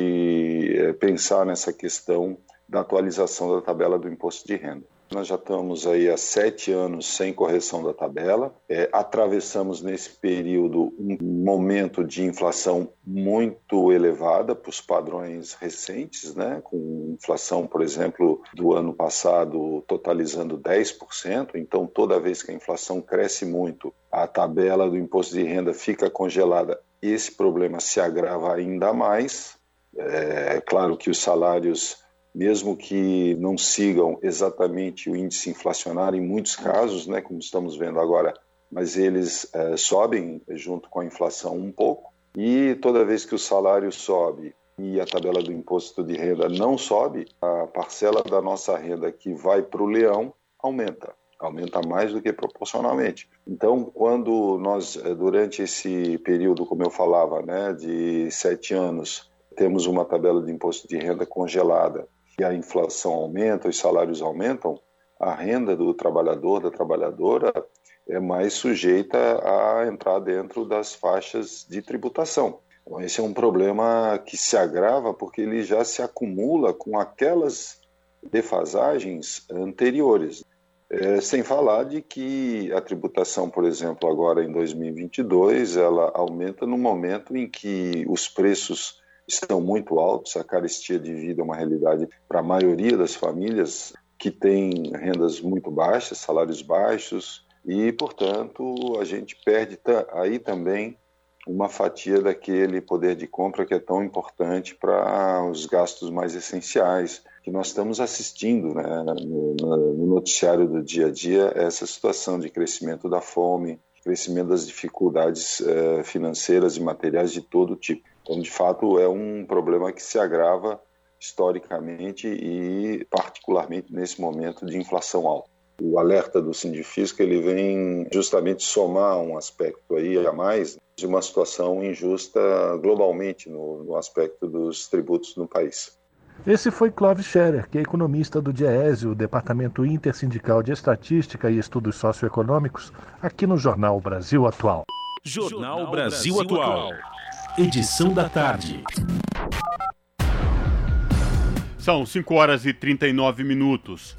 é, pensar nessa questão da atualização da tabela do imposto de renda. Nós já estamos aí há sete anos sem correção da tabela. É, atravessamos nesse período um momento de inflação muito elevada para os padrões recentes, né? com inflação, por exemplo, do ano passado totalizando 10%. Então, toda vez que a inflação cresce muito, a tabela do imposto de renda fica congelada. Esse problema se agrava ainda mais. É claro que os salários mesmo que não sigam exatamente o índice inflacionário em muitos casos, né, como estamos vendo agora, mas eles é, sobem junto com a inflação um pouco. E toda vez que o salário sobe e a tabela do imposto de renda não sobe, a parcela da nossa renda que vai para o leão aumenta, aumenta mais do que proporcionalmente. Então, quando nós, é, durante esse período, como eu falava, né, de sete anos, temos uma tabela de imposto de renda congelada que a inflação aumenta, os salários aumentam, a renda do trabalhador, da trabalhadora, é mais sujeita a entrar dentro das faixas de tributação. Então, esse é um problema que se agrava porque ele já se acumula com aquelas defasagens anteriores. É, sem falar de que a tributação, por exemplo, agora em 2022, ela aumenta no momento em que os preços estão muito altos, a carestia de vida é uma realidade para a maioria das famílias que têm rendas muito baixas, salários baixos, e, portanto, a gente perde aí também uma fatia daquele poder de compra que é tão importante para os gastos mais essenciais, que nós estamos assistindo né, no, no, noticiário do dia a dia, essa situação de crescimento da fome, crescimento das dificuldades eh, financeiras e materiais de todo tipo. Então, de fato, é um problema que se agrava historicamente e particularmente nesse momento de inflação alta. O alerta do Sindifisco ele vem justamente somar um aspecto aí a mais de uma situação injusta globalmente no, no aspecto dos tributos no país. Esse foi Clóvis Scherer, que é economista do DIEESE, o Departamento Intersindical de Estatística e Estudos Socioeconômicos, aqui no Jornal Brasil Atual. Jornal Brasil Atual. Edição da tarde. São 5 horas e 39 minutos.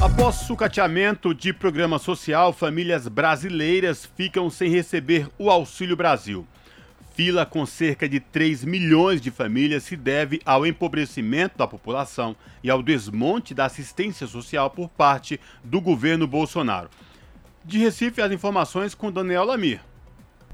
Após sucateamento de programa social, famílias brasileiras ficam sem receber o Auxílio Brasil. Fila com cerca de 3 milhões de famílias se deve ao empobrecimento da população e ao desmonte da assistência social por parte do governo Bolsonaro. De Recife, as informações com Daniel Lamir.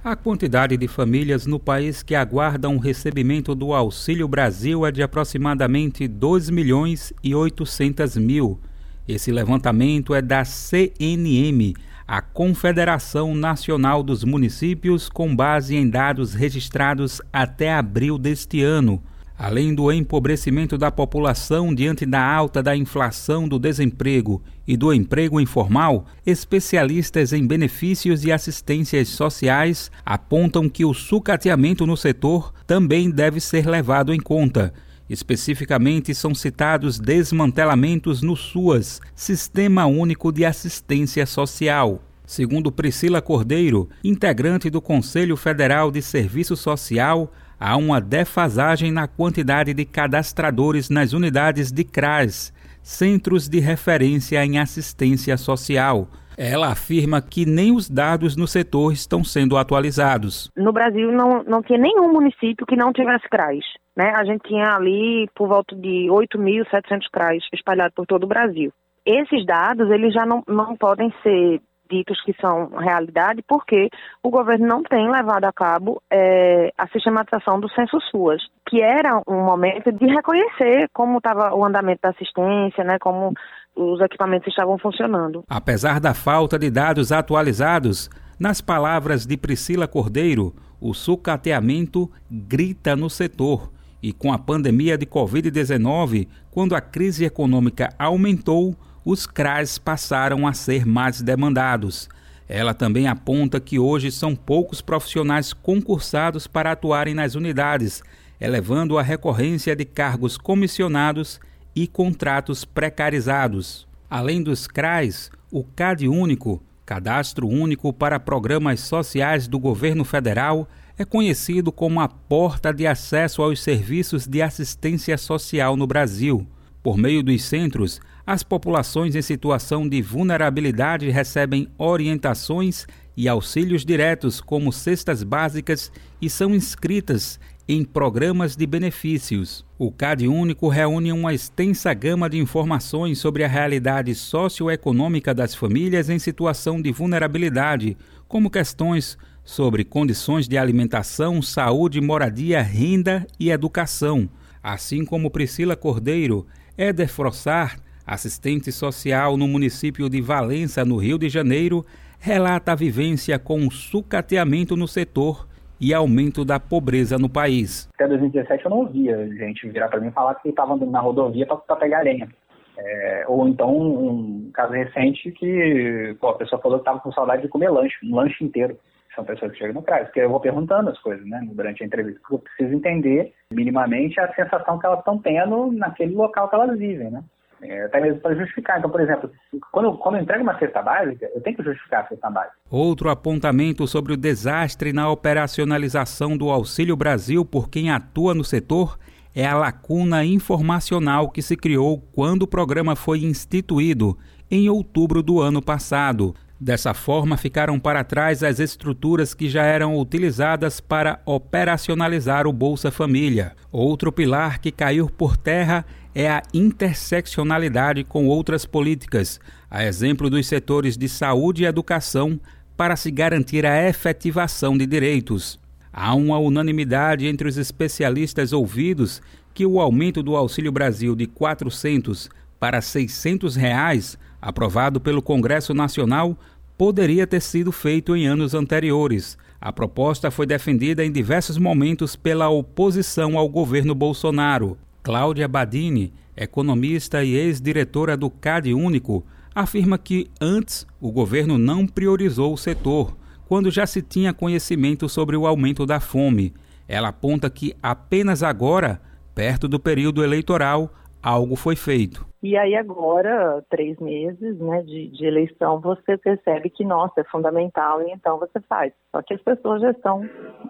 A quantidade de famílias no país que aguardam o recebimento do Auxílio Brasil é de aproximadamente 2 milhões e 800 mil. Esse levantamento é da CNM, a Confederação Nacional dos Municípios, com base em dados registrados até abril deste ano. Além do empobrecimento da população diante da alta da inflação do desemprego e do emprego informal, especialistas em benefícios e assistências sociais apontam que o sucateamento no setor também deve ser levado em conta Especificamente, são citados desmantelamentos no SUAS, Sistema Único de Assistência Social. Segundo Priscila Cordeiro, integrante do Conselho Federal de Serviço Social, há uma defasagem na quantidade de cadastradores nas unidades de CRAS, Centros de Referência em Assistência Social. Ela afirma que nem os dados no setor estão sendo atualizados. No Brasil não, não tinha nenhum município que não tivesse CRAS. Né? A gente tinha ali por volta de 8.700 CRAs espalhados por todo o Brasil. Esses dados eles já não, não podem ser ditos que são realidade porque o governo não tem levado a cabo é, a sistematização do censo SUAS, que era um momento de reconhecer como estava o andamento da assistência, né, como os equipamentos estavam funcionando. Apesar da falta de dados atualizados, nas palavras de Priscila Cordeiro, o sucateamento grita no setor e com a pandemia de Covid-19, quando a crise econômica aumentou, os CRAs passaram a ser mais demandados. Ela também aponta que hoje são poucos profissionais concursados para atuarem nas unidades, elevando a recorrência de cargos comissionados e contratos precarizados. Além dos CRAs, o CAD Único, Cadastro Único para Programas Sociais do Governo Federal, é conhecido como a porta de acesso aos serviços de assistência social no Brasil. Por meio dos centros, as populações em situação de vulnerabilidade recebem orientações e auxílios diretos, como cestas básicas, e são inscritas em programas de benefícios. O CAD Único reúne uma extensa gama de informações sobre a realidade socioeconômica das famílias em situação de vulnerabilidade, como questões sobre condições de alimentação, saúde, moradia, renda e educação, assim como Priscila Cordeiro, Éder Frossar, assistente social no município de Valença, no Rio de Janeiro, relata a vivência com o sucateamento no setor e aumento da pobreza no país. Até 2017 eu não ouvia gente virar para mim falar que estava andando na rodovia para pegar lenha. É, ou então um caso recente que pô, a pessoa falou que estava com saudade de comer lanche, um lanche inteiro são pessoas que chegam no CRAS, porque eu vou perguntando as coisas, né, durante a entrevista, porque eu preciso entender minimamente a sensação que elas estão tendo naquele local que elas vivem, né. É, até mesmo para justificar. Então, por exemplo, quando, quando eu entrego uma cesta básica, eu tenho que justificar a cesta básica. Outro apontamento sobre o desastre na operacionalização do Auxílio Brasil por quem atua no setor é a lacuna informacional que se criou quando o programa foi instituído, em outubro do ano passado. Dessa forma, ficaram para trás as estruturas que já eram utilizadas para operacionalizar o Bolsa Família. Outro pilar que caiu por terra é a interseccionalidade com outras políticas, a exemplo dos setores de saúde e educação, para se garantir a efetivação de direitos. Há uma unanimidade entre os especialistas ouvidos que o aumento do Auxílio Brasil de R$ 400 para 600 reais aprovado pelo Congresso Nacional, poderia ter sido feito em anos anteriores. A proposta foi defendida em diversos momentos pela oposição ao governo Bolsonaro. Cláudia Badini, economista e ex-diretora do CAD Único, afirma que antes o governo não priorizou o setor, quando já se tinha conhecimento sobre o aumento da fome. Ela aponta que apenas agora, perto do período eleitoral, algo foi feito. E aí agora, três meses né, de, de, eleição, você percebe que, nossa, é fundamental e então você faz. Só que as pessoas já estão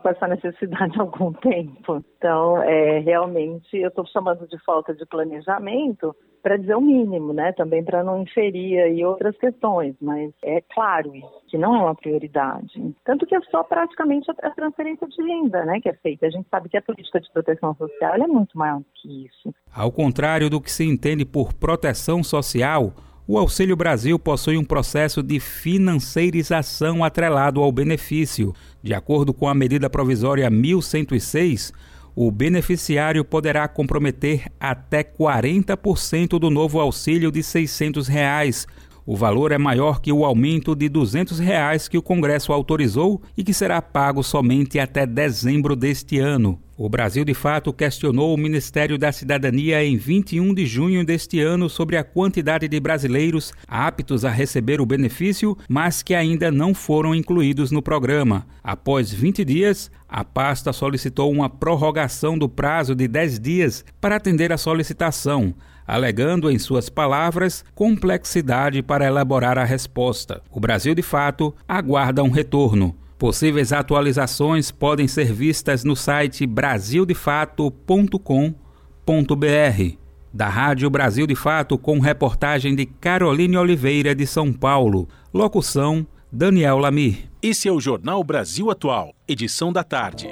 com essa necessidade há algum tempo. Então, é, realmente, eu estou chamando de falta de planejamento para dizer o mínimo, né? Também para não inferir aí outras questões, mas é claro que não é uma prioridade. Tanto que é só praticamente a transferência de renda, né, que é feita. A gente sabe que a política de proteção social é muito maior do que isso. Ao contrário do que se entende por proteção social, o Auxílio Brasil possui um processo de financeirização atrelado ao benefício. De acordo com a medida provisória 1106, o beneficiário poderá comprometer até 40% do novo auxílio de 600 reais. O valor é maior que o aumento de 200 reais que o Congresso autorizou e que será pago somente até dezembro deste ano. O Brasil, de fato, questionou o Ministério da Cidadania em 21 de junho deste ano sobre a quantidade de brasileiros aptos a receber o benefício, mas que ainda não foram incluídos no programa. Após 20 dias, a pasta solicitou uma prorrogação do prazo de 10 dias para atender a solicitação alegando, em suas palavras, complexidade para elaborar a resposta. O Brasil, de fato, aguarda um retorno. Possíveis atualizações podem ser vistas no site brasildefato.com.br. Da Rádio Brasil de Fato, com reportagem de Caroline Oliveira de São Paulo. Locução: Daniel Lamir. Esse é o Jornal Brasil Atual, edição da tarde.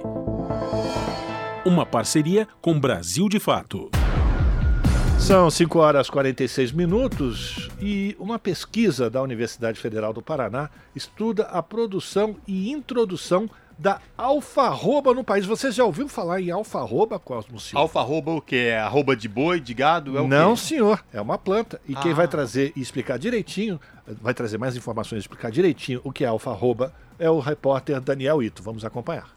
Uma parceria com Brasil de Fato. São 5 horas e 46 minutos e uma pesquisa da Universidade Federal do Paraná estuda a produção e introdução da alfarroba no país. Você já ouviu falar em alfarroba, Cosmo Silva? Alfarroba o que? É arroba de boi, de gado? É o Não, quê? senhor. É uma planta. E Ah. quem vai trazer e explicar direitinho, vai trazer mais informações e explicar direitinho o que é alfarroba, é o repórter Daniel Ito. Vamos acompanhar.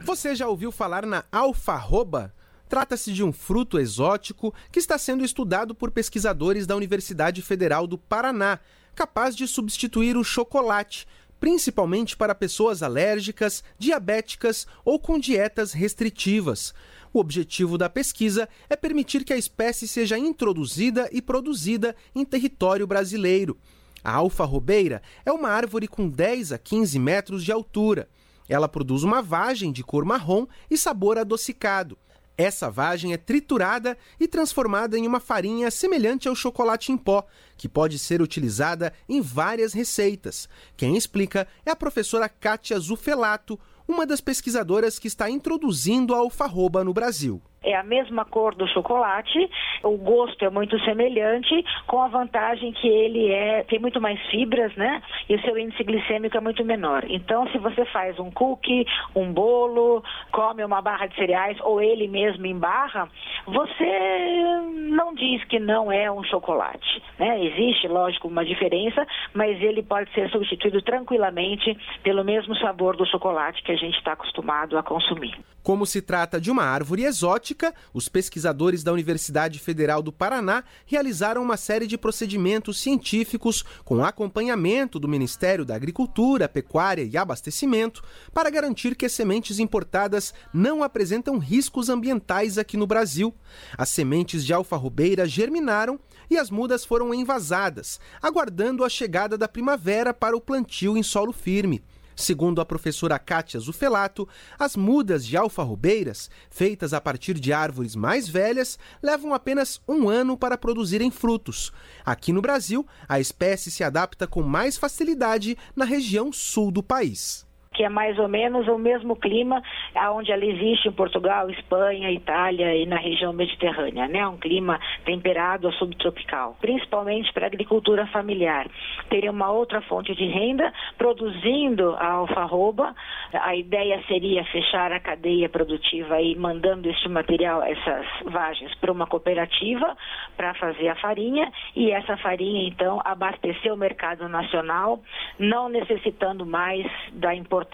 Você já ouviu falar na alfarroba? Trata-se de um fruto exótico que está sendo estudado por pesquisadores da Universidade Federal do Paraná, capaz de substituir o chocolate, principalmente para pessoas alérgicas, diabéticas ou com dietas restritivas. O objetivo da pesquisa é permitir que a espécie seja introduzida e produzida em território brasileiro. A alfarrobeira é uma árvore com 10 a 15 metros de altura. Ela produz uma vagem de cor marrom e sabor adocicado. Essa vagem é triturada e transformada em uma farinha semelhante ao chocolate em pó, que pode ser utilizada em várias receitas. Quem explica é a professora Kátia Zufelato, uma das pesquisadoras que está introduzindo a alfarroba no Brasil. É a mesma cor do chocolate, o gosto é muito semelhante, com a vantagem que ele é tem muito mais fibras, né? E o seu índice glicêmico é muito menor. Então, se você faz um cookie, um bolo, come uma barra de cereais ou ele mesmo em barra, você não diz que não é um chocolate, né? Existe, lógico, uma diferença, mas ele pode ser substituído tranquilamente pelo mesmo sabor do chocolate que a gente está acostumado a consumir. Como se trata de uma árvore exótica, os pesquisadores da Universidade Federal do Paraná realizaram uma série de procedimentos científicos com acompanhamento do Ministério da Agricultura, Pecuária e Abastecimento para garantir que as sementes importadas não apresentam riscos ambientais aqui no Brasil. As sementes de alfarrobeira germinaram e as mudas foram envasadas, aguardando a chegada da primavera para o plantio em solo firme. Segundo a professora Kátia Zufelato, as mudas de alfarrobeiras, feitas a partir de árvores mais velhas, levam apenas um ano para produzirem frutos. Aqui no Brasil, a espécie se adapta com mais facilidade na região sul do país que é mais ou menos o mesmo clima aonde ela existe em Portugal, Espanha, Itália e na região mediterrânea, né? Um clima temperado ou subtropical, principalmente para a agricultura familiar. Teria uma outra fonte de renda produzindo a alfarroba A ideia seria fechar a cadeia produtiva aí mandando este material, essas vagens, para uma cooperativa para fazer a farinha e essa farinha então abastecer o mercado nacional, não necessitando mais da importação.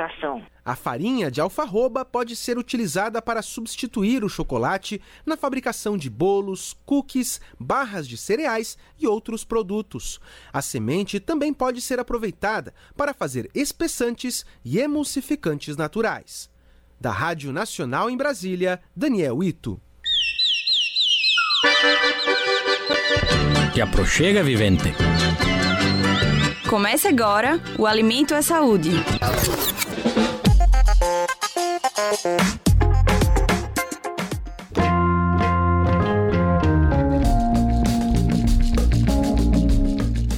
A farinha de alfarroba pode ser utilizada para substituir o chocolate na fabricação de bolos, cookies, barras de cereais e outros produtos. A semente também pode ser aproveitada para fazer espessantes e emulsificantes naturais. Da Rádio Nacional em Brasília, Daniel Ito. Te aproxega, vivente. Comece agora o Alimento é Saúde.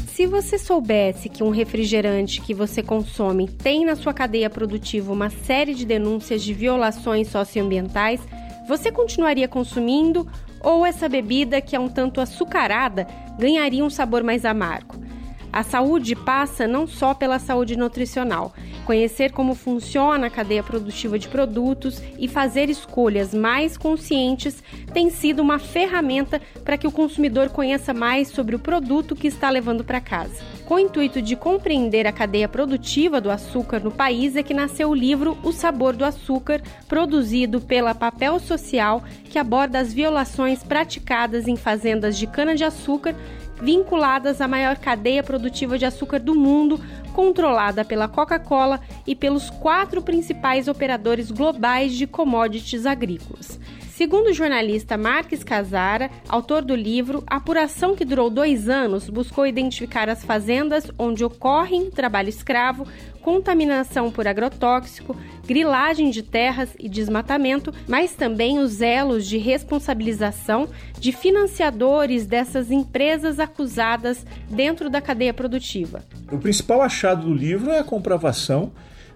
Se você soubesse que um refrigerante que você consome tem na sua cadeia produtiva uma série de denúncias de violações socioambientais, você continuaria consumindo ou essa bebida que é um tanto açucarada ganharia um sabor mais amargo? A saúde passa não só pela saúde nutricional. Conhecer como funciona a cadeia produtiva de produtos e fazer escolhas mais conscientes tem sido uma ferramenta para que o consumidor conheça mais sobre o produto que está levando para casa. Com o intuito de compreender a cadeia produtiva do açúcar no país é que nasceu o livro O Sabor do Açúcar, produzido pela Papel Social, que aborda as violações praticadas em fazendas de cana-de-açúcar vinculadas à maior cadeia produtiva de açúcar do mundo, controlada pela Coca-Cola e pelos quatro principais operadores globais de commodities agrícolas. Segundo o jornalista Marques Casara, autor do livro, a apuração que durou dois anos buscou identificar as fazendas onde ocorrem trabalho escravo, contaminação por agrotóxico, grilagem de terras e desmatamento, mas também os elos de responsabilização de financiadores dessas empresas acusadas dentro da cadeia produtiva. O principal achado do livro é a comprovação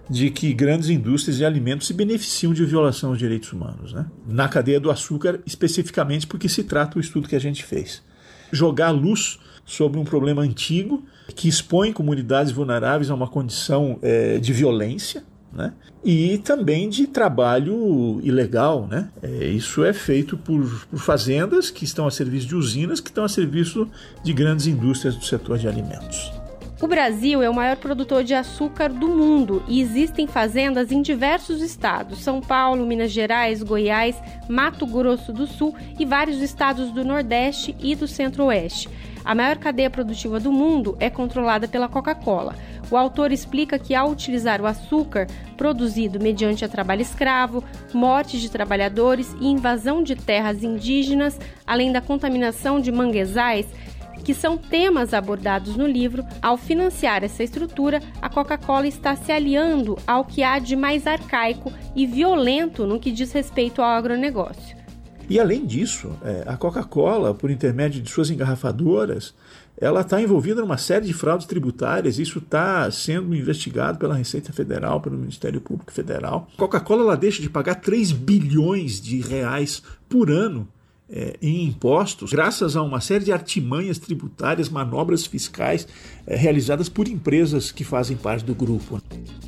de que grandes indústrias de alimentos se beneficiam de violação aos direitos humanos, né? na cadeia do açúcar, especificamente porque se trata o estudo que a gente fez. Jogar luz sobre um problema antigo que expõe comunidades vulneráveis a uma condição é, de violência né? e também de trabalho ilegal. Né? É, isso é feito por, por fazendas que estão a serviço de usinas que estão a serviço de grandes indústrias do setor de alimentos. O Brasil é o maior produtor de açúcar do mundo e existem fazendas em diversos estados: São Paulo, Minas Gerais, Goiás, Mato Grosso do Sul e vários estados do Nordeste e do Centro-Oeste. A maior cadeia produtiva do mundo é controlada pela Coca-Cola. O autor explica que, ao utilizar o açúcar produzido mediante a trabalho escravo, morte de trabalhadores e invasão de terras indígenas, além da contaminação de manguezais, que são temas abordados no livro, ao financiar essa estrutura, a Coca-Cola está se aliando ao que há de mais arcaico e violento no que diz respeito ao agronegócio. E além disso, é, a Coca-Cola, por intermédio de suas engarrafadoras, ela está envolvida numa série de fraudes tributárias. Isso está sendo investigado pela Receita Federal, pelo Ministério Público Federal. Coca-Cola deixa de pagar 3 bilhões de reais por ano é, em impostos, graças a uma série de artimanhas tributárias, manobras fiscais é, realizadas por empresas que fazem parte do grupo.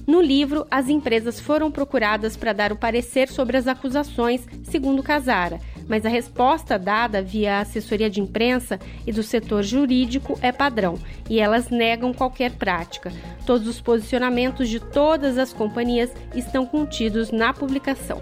No livro, as empresas foram procuradas para dar o parecer sobre as acusações, segundo Casara, mas a resposta dada via assessoria de imprensa e do setor jurídico é padrão e elas negam qualquer prática. Todos os posicionamentos de todas as companhias estão contidos na publicação.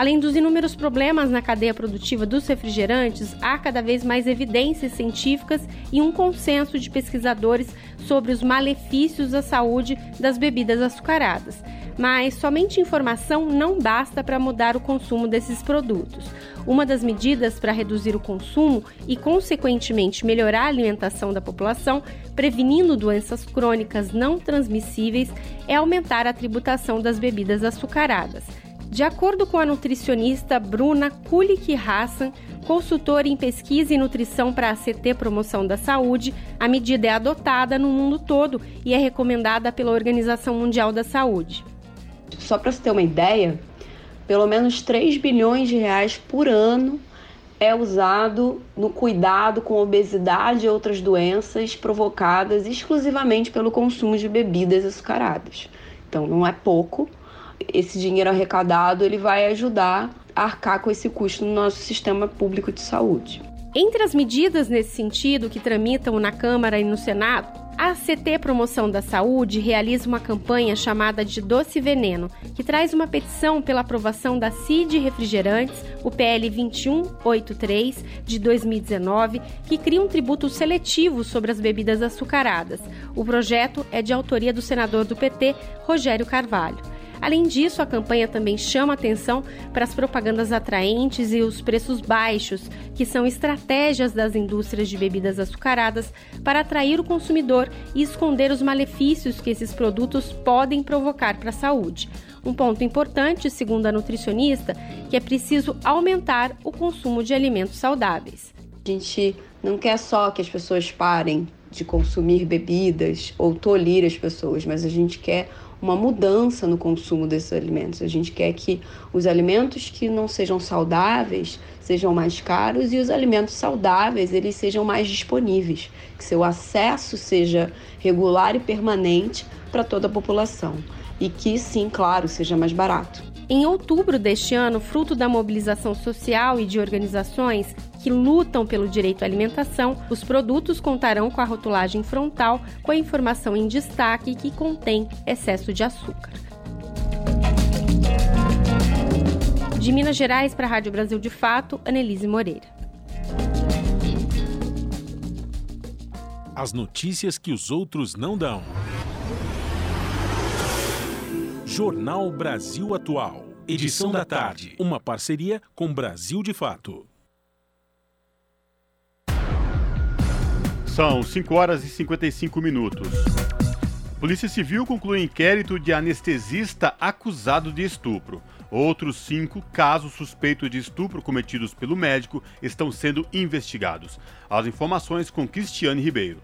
Além dos inúmeros problemas na cadeia produtiva dos refrigerantes, há cada vez mais evidências científicas e um consenso de pesquisadores sobre os malefícios à saúde das bebidas açucaradas. Mas somente informação não basta para mudar o consumo desses produtos. Uma das medidas para reduzir o consumo e, consequentemente, melhorar a alimentação da população, prevenindo doenças crônicas não transmissíveis, é aumentar a tributação das bebidas açucaradas. De acordo com a nutricionista Bruna Kulik Hassan, consultora em pesquisa e nutrição para a ACT Promoção da Saúde, a medida é adotada no mundo todo e é recomendada pela Organização Mundial da Saúde. Só para você ter uma ideia, pelo menos 3 bilhões de reais por ano é usado no cuidado com obesidade e outras doenças provocadas exclusivamente pelo consumo de bebidas açucaradas. Então não é pouco. Esse dinheiro arrecadado ele vai ajudar a arcar com esse custo no nosso sistema público de saúde. Entre as medidas nesse sentido que tramitam na Câmara e no Senado, a CT Promoção da Saúde realiza uma campanha chamada de Doce Veneno, que traz uma petição pela aprovação da CID Refrigerantes, o PL 2183 de 2019, que cria um tributo seletivo sobre as bebidas açucaradas. O projeto é de autoria do senador do PT, Rogério Carvalho. Além disso, a campanha também chama atenção para as propagandas atraentes e os preços baixos, que são estratégias das indústrias de bebidas açucaradas para atrair o consumidor e esconder os malefícios que esses produtos podem provocar para a saúde. Um ponto importante, segundo a nutricionista, que é preciso aumentar o consumo de alimentos saudáveis. A gente não quer só que as pessoas parem de consumir bebidas ou tolir as pessoas, mas a gente quer uma mudança no consumo desses alimentos. A gente quer que os alimentos que não sejam saudáveis sejam mais caros e os alimentos saudáveis eles sejam mais disponíveis, que seu acesso seja regular e permanente para toda a população e que sim, claro, seja mais barato. Em outubro deste ano, fruto da mobilização social e de organizações que lutam pelo direito à alimentação, os produtos contarão com a rotulagem frontal com a informação em destaque que contém excesso de açúcar. De Minas Gerais para a Rádio Brasil de Fato, Anelise Moreira. As notícias que os outros não dão. Jornal Brasil Atual. Edição da tarde. Uma parceria com Brasil de Fato. São 5 horas e 55 minutos. Polícia Civil conclui inquérito de anestesista acusado de estupro. Outros cinco casos suspeitos de estupro cometidos pelo médico estão sendo investigados. As informações com Cristiane Ribeiro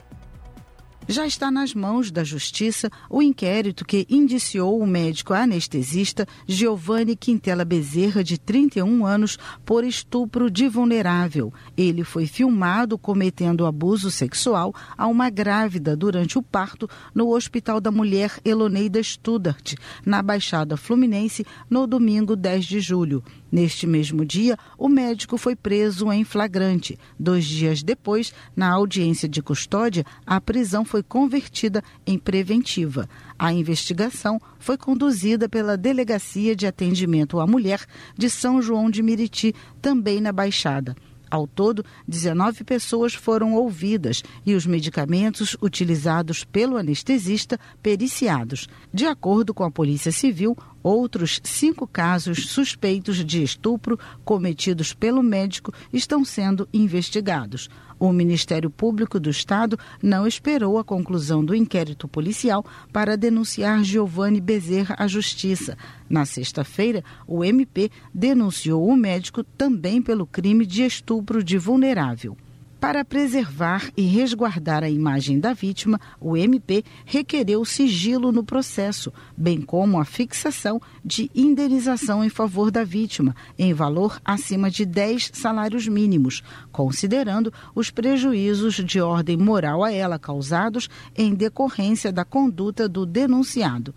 já está nas mãos da Justiça o inquérito que indiciou o médico anestesista Giovanni Quintela Bezerra, de 31 anos, por estupro de vulnerável. Ele foi filmado cometendo abuso sexual a uma grávida durante o parto no Hospital da Mulher Eloneida Studart, na Baixada Fluminense, no domingo 10 de julho. Neste mesmo dia, o médico foi preso em flagrante. Dois dias depois, na audiência de custódia, a prisão foi convertida em preventiva. A investigação foi conduzida pela Delegacia de Atendimento à Mulher de São João de Miriti, também na Baixada. Ao todo, 19 pessoas foram ouvidas e os medicamentos utilizados pelo anestesista periciados. De acordo com a Polícia Civil, outros cinco casos suspeitos de estupro cometidos pelo médico estão sendo investigados. O Ministério Público do Estado não esperou a conclusão do inquérito policial para denunciar Giovanni Bezerra à Justiça. Na sexta-feira, o MP denunciou o médico também pelo crime de estupro de vulnerável. Para preservar e resguardar a imagem da vítima, o MP requereu sigilo no processo, bem como a fixação de indenização em favor da vítima, em valor acima de 10 salários mínimos, considerando os prejuízos de ordem moral a ela causados em decorrência da conduta do denunciado.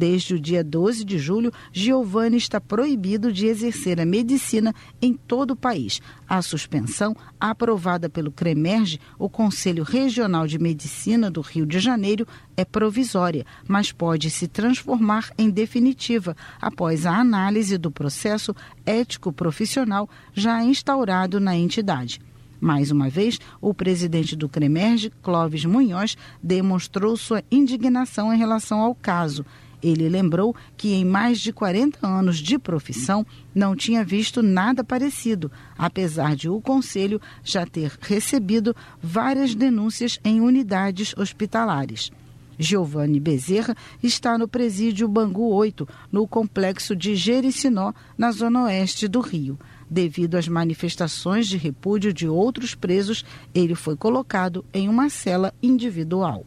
Desde o dia 12 de julho, Giovanni está proibido de exercer a medicina em todo o país. A suspensão, aprovada pelo CREMERGE, o Conselho Regional de Medicina do Rio de Janeiro, é provisória, mas pode se transformar em definitiva após a análise do processo ético-profissional já instaurado na entidade. Mais uma vez, o presidente do CREMERGE, Clóvis Munhoz, demonstrou sua indignação em relação ao caso ele lembrou que em mais de 40 anos de profissão não tinha visto nada parecido, apesar de o Conselho já ter recebido várias denúncias em unidades hospitalares. Giovanni Bezerra está no presídio Bangu 8, no complexo de Jericinó, na zona oeste do Rio. Devido às manifestações de repúdio de outros presos, ele foi colocado em uma cela individual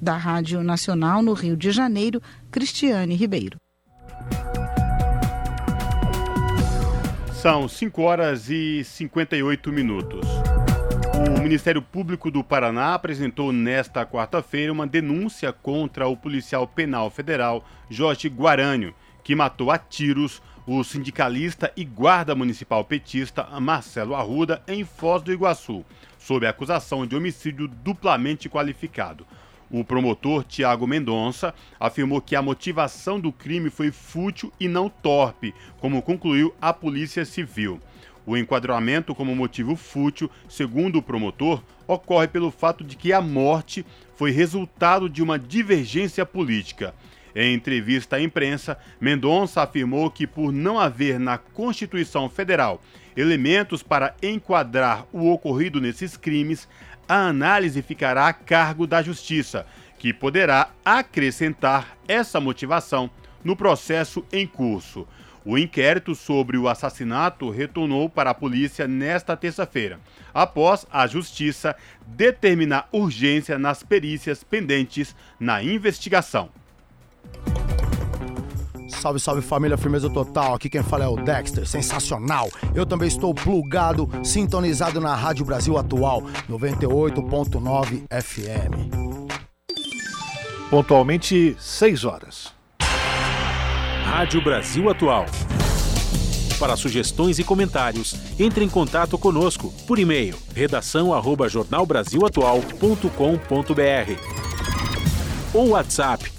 da Rádio Nacional no Rio de Janeiro, Cristiane Ribeiro. São 5 horas e 58 minutos. O Ministério Público do Paraná apresentou nesta quarta-feira uma denúncia contra o policial penal federal Jorge Guarânio, que matou a tiros o sindicalista e guarda municipal petista Marcelo Arruda em Foz do Iguaçu, sob acusação de homicídio duplamente qualificado. O promotor Tiago Mendonça afirmou que a motivação do crime foi fútil e não torpe, como concluiu a Polícia Civil. O enquadramento como motivo fútil, segundo o promotor, ocorre pelo fato de que a morte foi resultado de uma divergência política. Em entrevista à imprensa, Mendonça afirmou que, por não haver na Constituição Federal elementos para enquadrar o ocorrido nesses crimes, a análise ficará a cargo da Justiça, que poderá acrescentar essa motivação no processo em curso. O inquérito sobre o assassinato retornou para a polícia nesta terça-feira, após a Justiça determinar urgência nas perícias pendentes na investigação. Salve, salve família, firmeza total. Aqui quem fala é o Dexter, sensacional. Eu também estou plugado, sintonizado na Rádio Brasil Atual, 98.9 FM. Pontualmente 6 horas. Rádio Brasil Atual. Para sugestões e comentários, entre em contato conosco por e-mail redação@jornalbrasilatual.com.br ou WhatsApp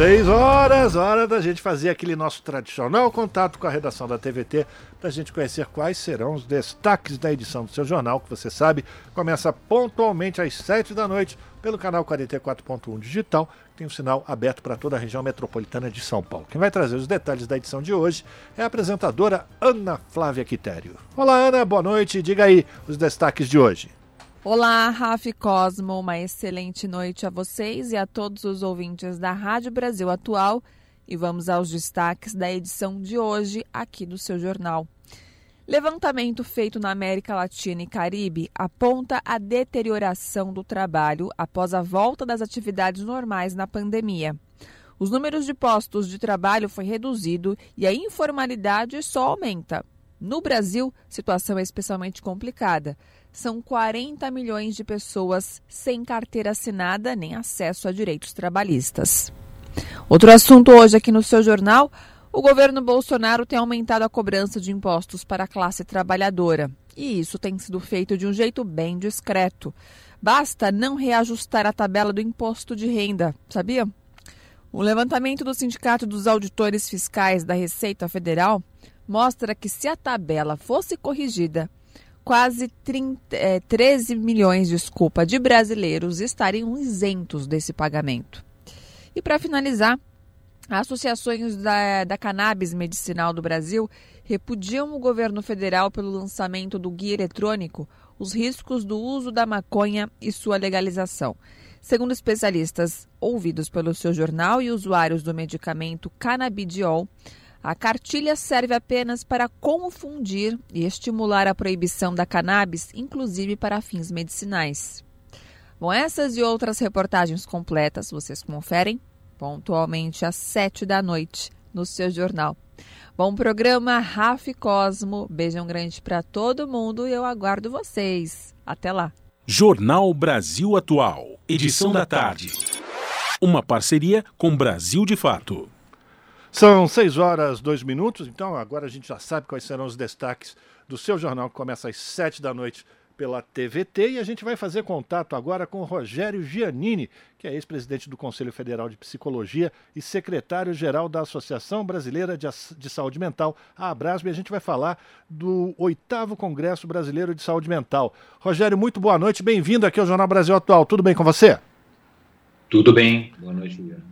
Seis horas, hora da gente fazer aquele nosso tradicional contato com a redação da TVT, para a gente conhecer quais serão os destaques da edição do seu jornal, que você sabe, começa pontualmente às sete da noite pelo canal 44.1 Digital, que tem um sinal aberto para toda a região metropolitana de São Paulo. Quem vai trazer os detalhes da edição de hoje é a apresentadora Ana Flávia Quitério. Olá, Ana, boa noite. Diga aí os destaques de hoje. Olá, Rafa Cosmo, uma excelente noite a vocês e a todos os ouvintes da Rádio Brasil Atual. E vamos aos destaques da edição de hoje aqui do seu jornal. Levantamento feito na América Latina e Caribe aponta a deterioração do trabalho após a volta das atividades normais na pandemia. Os números de postos de trabalho foi reduzido e a informalidade só aumenta. No Brasil, situação é especialmente complicada são 40 milhões de pessoas sem carteira assinada nem acesso a direitos trabalhistas. Outro assunto hoje aqui no seu jornal: o governo Bolsonaro tem aumentado a cobrança de impostos para a classe trabalhadora. E isso tem sido feito de um jeito bem discreto. Basta não reajustar a tabela do imposto de renda, sabia? O levantamento do Sindicato dos Auditores Fiscais da Receita Federal mostra que se a tabela fosse corrigida quase 30, é, 13 milhões desculpa, de brasileiros estariam isentos desse pagamento. E para finalizar, associações da, da cannabis medicinal do Brasil repudiam o governo federal pelo lançamento do guia eletrônico Os riscos do uso da maconha e sua legalização. Segundo especialistas ouvidos pelo seu jornal e usuários do medicamento canabidiol, a cartilha serve apenas para confundir e estimular a proibição da cannabis, inclusive para fins medicinais. Bom, essas e outras reportagens completas vocês conferem pontualmente às sete da noite no seu jornal. Bom programa, Rafa Cosmo. Beijão grande para todo mundo e eu aguardo vocês. Até lá. Jornal Brasil Atual, edição da tarde. Uma parceria com Brasil de Fato. São 6 horas, 2 minutos, então agora a gente já sabe quais serão os destaques do seu jornal, que começa às 7 da noite pela TVT. E a gente vai fazer contato agora com Rogério Giannini, que é ex-presidente do Conselho Federal de Psicologia e secretário-geral da Associação Brasileira de, de Saúde Mental, a Abrasb, e a gente vai falar do oitavo Congresso Brasileiro de Saúde Mental. Rogério, muito boa noite, bem-vindo aqui ao Jornal Brasil Atual. Tudo bem com você? Tudo bem, boa noite, Juliano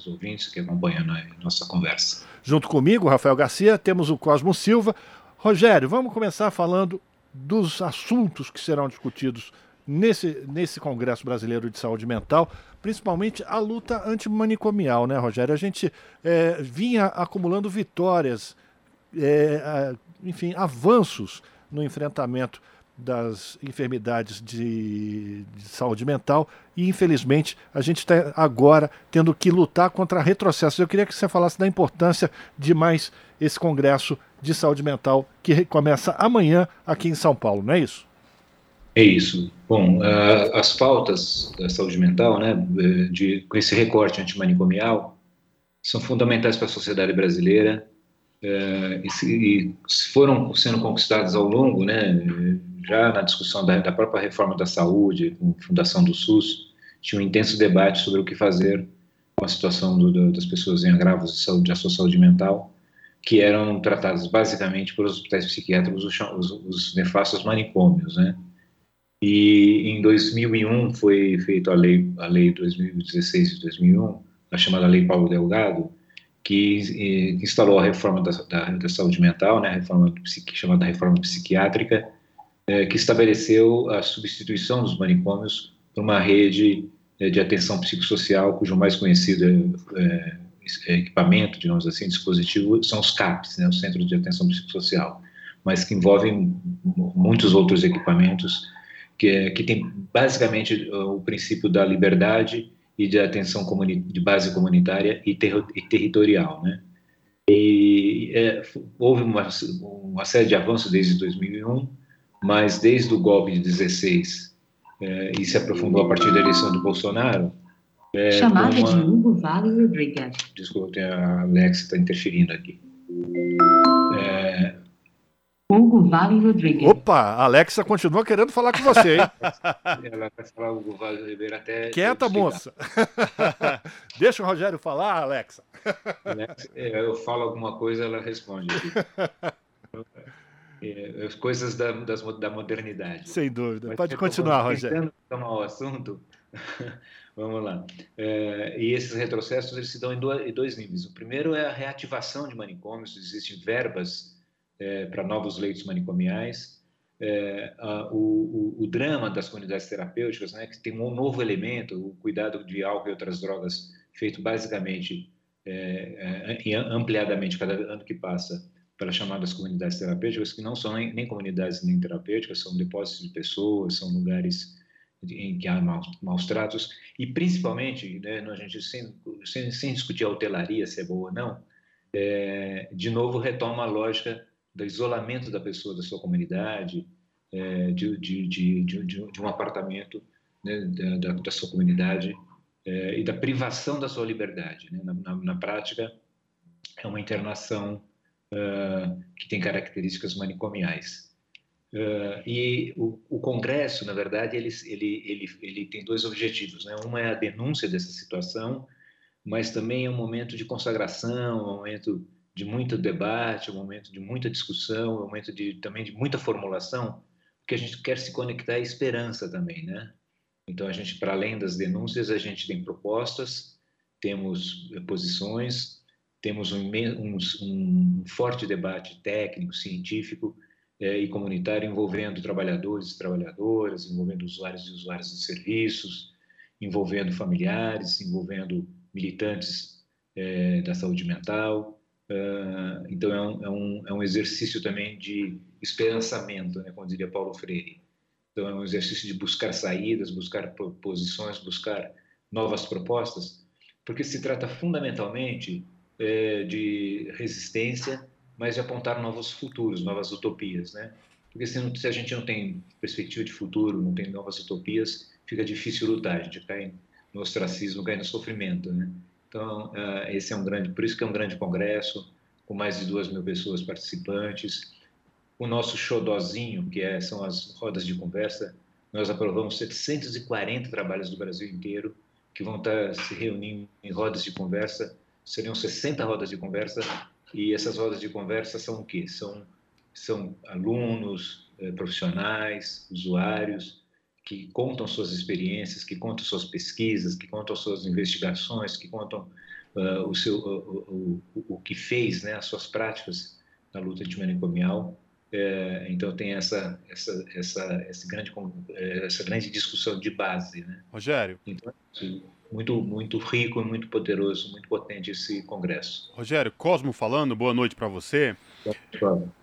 os ouvintes que acompanham a nossa conversa. Junto comigo, Rafael Garcia, temos o Cosmo Silva. Rogério, vamos começar falando dos assuntos que serão discutidos nesse, nesse Congresso Brasileiro de Saúde Mental, principalmente a luta antimanicomial, né, Rogério? A gente é, vinha acumulando vitórias, é, enfim, avanços no enfrentamento das enfermidades de, de, saúde mental e infelizmente a gente está agora tendo que lutar contra retrocessos. Eu queria que você falasse da importância de mais esse congresso de saúde mental que começa amanhã aqui em São Paulo, não é isso? É isso. Bom, as pautas da saúde mental, né, de, com esse recorte antimanicomial, são fundamentais para a sociedade brasileira é, e, se, e foram sendo conquistadas ao longo, né, já na discussão da, da, própria reforma da saúde, com a fundação do SUS, tinha um intenso debate sobre o que fazer com a situação do, do, das pessoas em agravos de saúde, da sua saúde mental, que eram tratadas basicamente pelos hospitais psiquiátricos, os, os, os nefastos manicômios, né? E em 2001 foi feita a lei, a lei 2016 de 2001, a chamada Lei Paulo Delgado, que eh, instalou a reforma da, da, da, saúde mental, né, a reforma chamada reforma psiquiátrica, eh, que estabeleceu a substituição dos manicômios por uma rede eh, de atenção psicossocial, cujo mais conhecido equipamento, digamos assim, dispositivo, são os CAPs, né, os Centros de Atenção Psicossocial, mas que envolvem muitos outros equipamentos que, é, que tem basicamente o princípio da liberdade e de atenção de base comunitária e, ter e territorial, né? E é, houve uma, uma, série de avanços desde 2001, mas desde o golpe de 16 é, e se aprofundou a partir da eleição do Bolsonaro. É, Chamada uma... de Hugo Vale Rodrigues. Desculpa, a Alexa está interferindo aqui. É, Hugo Vale Rodrigues. Opa, a Alexa continua querendo falar com você, hein? [LAUGHS] Ela vai falar Hugo Vale Ribeiro até. Quieta, moça. [LAUGHS] Deixa o Rogério falar, Alexa. Alexa. Eu falo alguma coisa, ela responde. É, [LAUGHS] as coisas da, das, da modernidade. Sem dúvida. Mas Pode continuar, Rogério. Tomar o assunto. [LAUGHS] Vamos lá. É, e esses retrocessos eles se dão em dois, em dois níveis. O primeiro é a reativação de manicômios. Existem verbas é, para novos leitos manicomiais, é, a, o, o, o, drama das comunidades terapêuticas, né, que tem um novo elemento, o cuidado de álcool e outras drogas, feito basicamente, é, é ampliadamente cada ano que passa, para chamadas comunidades terapêuticas, que não são nem, nem comunidades nem terapêuticas, são depósitos de pessoas, são lugares em que há maus, maus tratos, e principalmente, né, a gente sem, sem, sem, discutir a hotelaria, se é boa ou não, é, de novo retoma a lógica do isolamento da pessoa da sua comunidade, é, de, de, de, de, um apartamento né, da, da, sua comunidade é, e da privação da sua liberdade. Né? Na, na, na, prática, é uma internação uh, que tem características manicomiais. Uh, e o, o, Congresso, na verdade, ele, ele, ele, ele tem dois objetivos. Né? Uma é a denúncia dessa situação, mas também é um momento de consagração, um momento de muito debate, um momento de muita discussão, um momento de, também de muita formulação, porque a gente quer se conectar à esperança também, né? Então, a gente, para além das denúncias, a gente tem propostas, temos posições, temos um, um, um forte debate técnico, científico é, e comunitário envolvendo trabalhadores e trabalhadoras, envolvendo usuários e usuários de serviços, envolvendo familiares, envolvendo militantes é, da saúde mental, Uh, então é um, é, um, é um exercício também de esperançamento, né, como diria Paulo Freire. Então é um exercício de buscar saídas, buscar posições, buscar novas propostas, porque se trata fundamentalmente é, de resistência, mas de apontar novos futuros, novas utopias, né? Porque se, não, se a gente não tem perspectiva de futuro, não tem novas utopias, fica difícil lutar, a gente cai no ostracismo, cai no sofrimento, né? Então, uh, esse é um grande, por isso que é um grande congresso, com mais de duas mil pessoas participantes. O nosso xodozinho, que é, são as rodas de conversa, nós aprovamos 740 trabalhos do Brasil inteiro, que vão estar se reunindo em rodas de conversa. Seriam 60 rodas de conversa, e essas rodas de conversa são o quê? São, são alunos, eh, profissionais, usuários, que contam suas experiências, que contam suas pesquisas, que contam suas investigações, que contam uh, o, seu, o, o, o, que fez, né, as suas práticas na luta antimanicomial. É, então tem essa essa essa esse grande é, essa grande discussão de base, né? Rogério. Então, muito muito rico, muito poderoso, muito potente esse congresso. Rogério Cosmo falando, boa noite para você.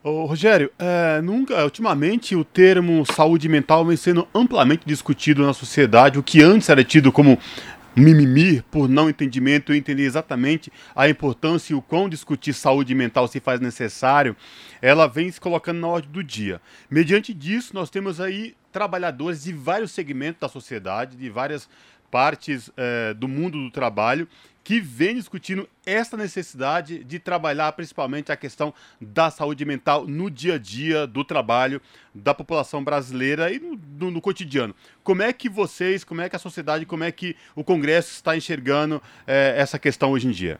Ô, Rogério, é, nunca, ultimamente o termo saúde mental vem sendo amplamente discutido na sociedade, o que antes era tido como mimimi por não entendimento, eu entendi exatamente a importância e o quão discutir saúde mental se faz necessário, ela vem se colocando na ordem do dia. Mediante disso, nós temos aí trabalhadores de vários segmentos da sociedade, de várias partes é, do mundo do trabalho, que vem discutindo esta necessidade de trabalhar principalmente a questão da saúde mental no dia a dia do trabalho da população brasileira e no, no, no cotidiano. Como é que vocês, como é que a sociedade, como é que o Congresso está enxergando é, essa questão hoje em dia?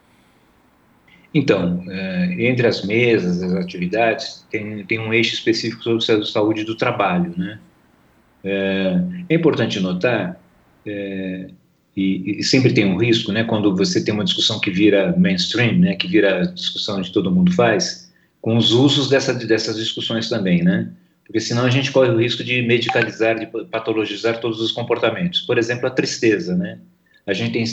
Então, é, entre as mesas, as atividades, tem, tem um eixo específico sobre a saúde do trabalho, né? É importante notar é, e, e, sempre tem um risco, né, quando você tem uma discussão que vira mainstream, né, que vira discussão de todo mundo faz, com os usos dessa, dessas discussões também, né, porque senão a gente corre o risco de medicalizar, de patologizar todos os comportamentos. Por exemplo, a tristeza, né, a gente tem,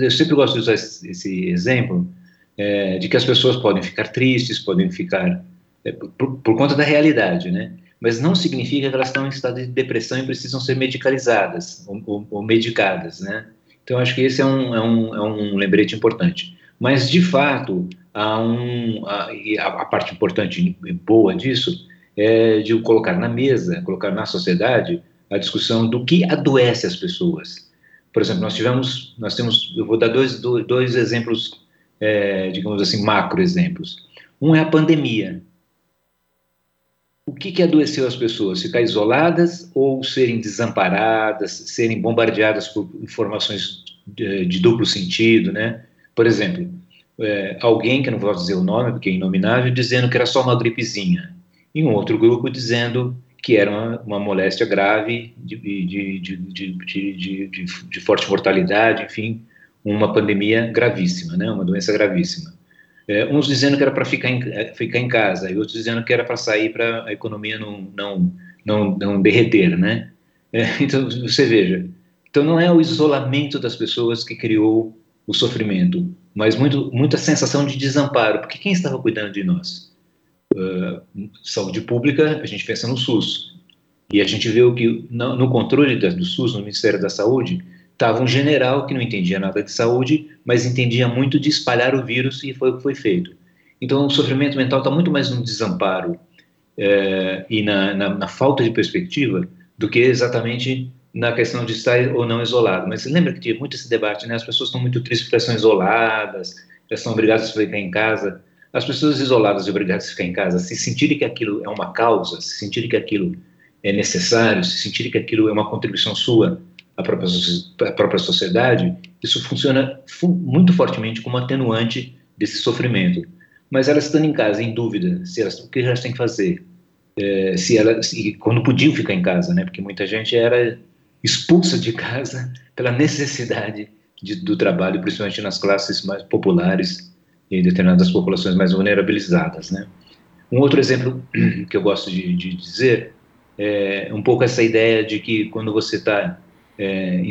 eu sempre gosto de usar esse, esse exemplo, é, de que as pessoas podem ficar tristes, podem ficar é, por, por, conta da realidade, né? Mas não significa que elas estão em estado de depressão e precisam ser medicalizadas ou, ou, ou medicadas, né? Então, acho que esse é um, é um, é um lembrete importante. Mas, de fato, há um, a, a parte importante e boa disso é de colocar na mesa, colocar na sociedade a discussão do que adoece as pessoas. Por exemplo, nós tivemos, nós temos, eu vou dar dois, dois exemplos, é, digamos assim, macro exemplos. Um é a pandemia. O que, que adoeceu as pessoas? Ficar isoladas ou serem desamparadas, serem bombardeadas por informações de, de duplo sentido, né? Por exemplo, é, alguém, que não vou dizer o nome porque é inominável, dizendo que era só uma gripezinha, e um outro grupo dizendo que era uma, uma moléstia grave de, de, de, forte mortalidade, enfim, uma pandemia gravíssima, né? Uma doença gravíssima. É, uns dizendo que era para ficar em, é, ficar em casa, e outros dizendo que era para sair para a economia não, não, não, não derreter, né? É, [LAUGHS] então, você veja. Então, não é o isolamento das pessoas que criou o sofrimento, mas muito, muita sensação de desamparo, porque quem estava cuidando de nós? Uh, saúde pública, a gente pensa no SUS, e a gente vê o que no, no controle da, do SUS, no Ministério da Saúde, estava um general que não entendia nada de saúde, mas entendia muito de espalhar o vírus e foi o que foi feito. Então, o sofrimento mental está muito mais no desamparo é, e na, na, na, falta de perspectiva do que exatamente na questão de estar ou não isolado. Mas lembra que tinha muito esse debate, né? As pessoas estão muito tristes porque estão isoladas, elas são obrigadas a ficar em casa. As pessoas isoladas e obrigadas a ficar em casa, se sentirem que aquilo é uma causa, se sentirem que aquilo é necessário, se sentirem que aquilo é uma contribuição sua a própria, a própria sociedade, isso funciona muito fortemente como atenuante desse sofrimento. Mas elas estando em casa, em dúvida, se elas, o que elas têm que fazer? É, se elas, se, quando podiam ficar em casa, né? Porque muita gente era expulsa de casa pela necessidade de, do trabalho, principalmente nas classes mais populares e em determinadas populações mais vulnerabilizadas, né? Um outro exemplo que eu gosto de, de dizer é um pouco essa ideia de que quando você está é,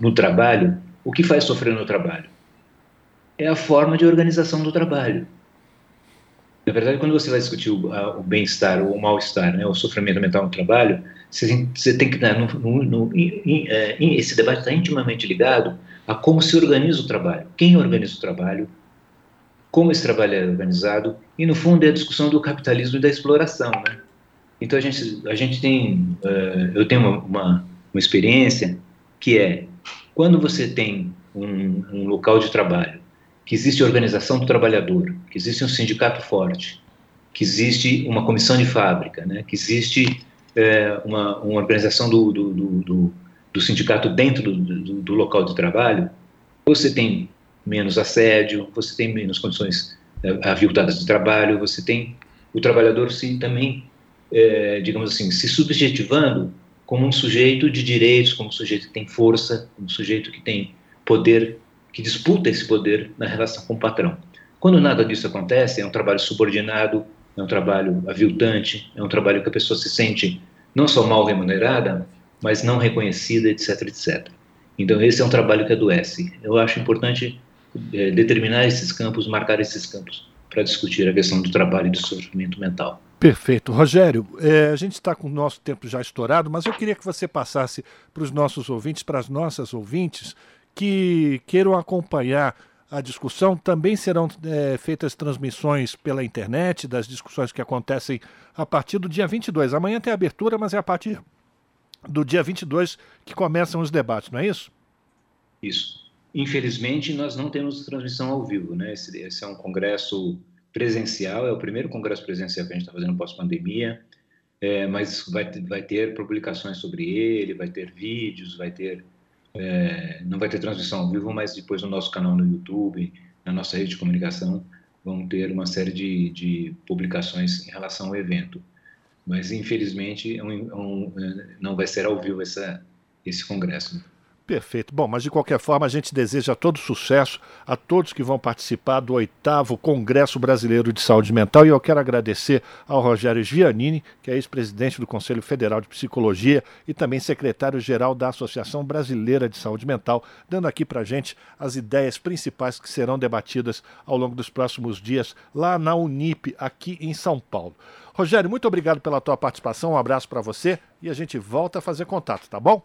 no trabalho, o que faz sofrer no trabalho? É a forma de organização do trabalho. Na verdade, quando você vai discutir o, o bem-estar ou o mal-estar, né, o sofrimento mental no trabalho, você você tem que dar no, no, no in, é, in, esse debate está intimamente ligado a como se organiza o trabalho, quem organiza o trabalho, como esse trabalho é organizado e no fundo é a discussão do capitalismo e da exploração, né? Então a gente a gente tem uh, eu tenho uma, uma uma experiência que é quando você tem um, um local de trabalho, que existe organização do trabalhador, que existe um sindicato forte, que existe uma comissão de fábrica, né, que existe é, uma, uma, organização do, do, do, do sindicato dentro do, local de trabalho, você tem menos assédio, você tem menos condições é, aviltadas de trabalho, você tem o trabalhador se também, é, digamos assim, se subjetivando como um sujeito de direitos, como um sujeito que tem força, como um sujeito que tem poder, que disputa esse poder na relação com o patrão. Quando nada disso acontece, é um trabalho subordinado, é um trabalho aviltante, é um trabalho que a pessoa se sente não só mal remunerada, mas não reconhecida, etc, etc. Então esse é um trabalho que adoece. Eu acho importante é, determinar esses campos, marcar esses campos para discutir a questão do trabalho e do sofrimento mental. Perfeito. Rogério, é, a gente está com o nosso tempo já estourado, mas eu queria que você passasse para os nossos ouvintes, para as nossas ouvintes, que queiram acompanhar a discussão. Também serão é, feitas transmissões pela internet das discussões que acontecem a partir do dia 22. Amanhã tem abertura, mas é a partir do dia 22 que começam os debates, não é isso? Isso. Infelizmente, nós não temos transmissão ao vivo, né? Esse, esse é um congresso presencial, é o primeiro congresso presencial que a gente está fazendo pós-pandemia, é, mas vai, vai ter publicações sobre ele, vai ter vídeos, vai ter. É, não vai ter transmissão ao vivo, mas depois no nosso canal no YouTube, na nossa rede de comunicação, vão ter uma série de, de publicações em relação ao evento. Mas, infelizmente, é um, é um, é, não vai ser ao vivo essa, esse congresso. Perfeito. Bom, mas de qualquer forma a gente deseja todo sucesso a todos que vão participar do oitavo Congresso Brasileiro de Saúde Mental e eu quero agradecer ao Rogério Giannini, que é ex-presidente do Conselho Federal de Psicologia e também secretário-geral da Associação Brasileira de Saúde Mental, dando aqui para gente as ideias principais que serão debatidas ao longo dos próximos dias lá na Unip, aqui em São Paulo. Rogério, muito obrigado pela tua participação, um abraço para você e a gente volta a fazer contato, tá bom?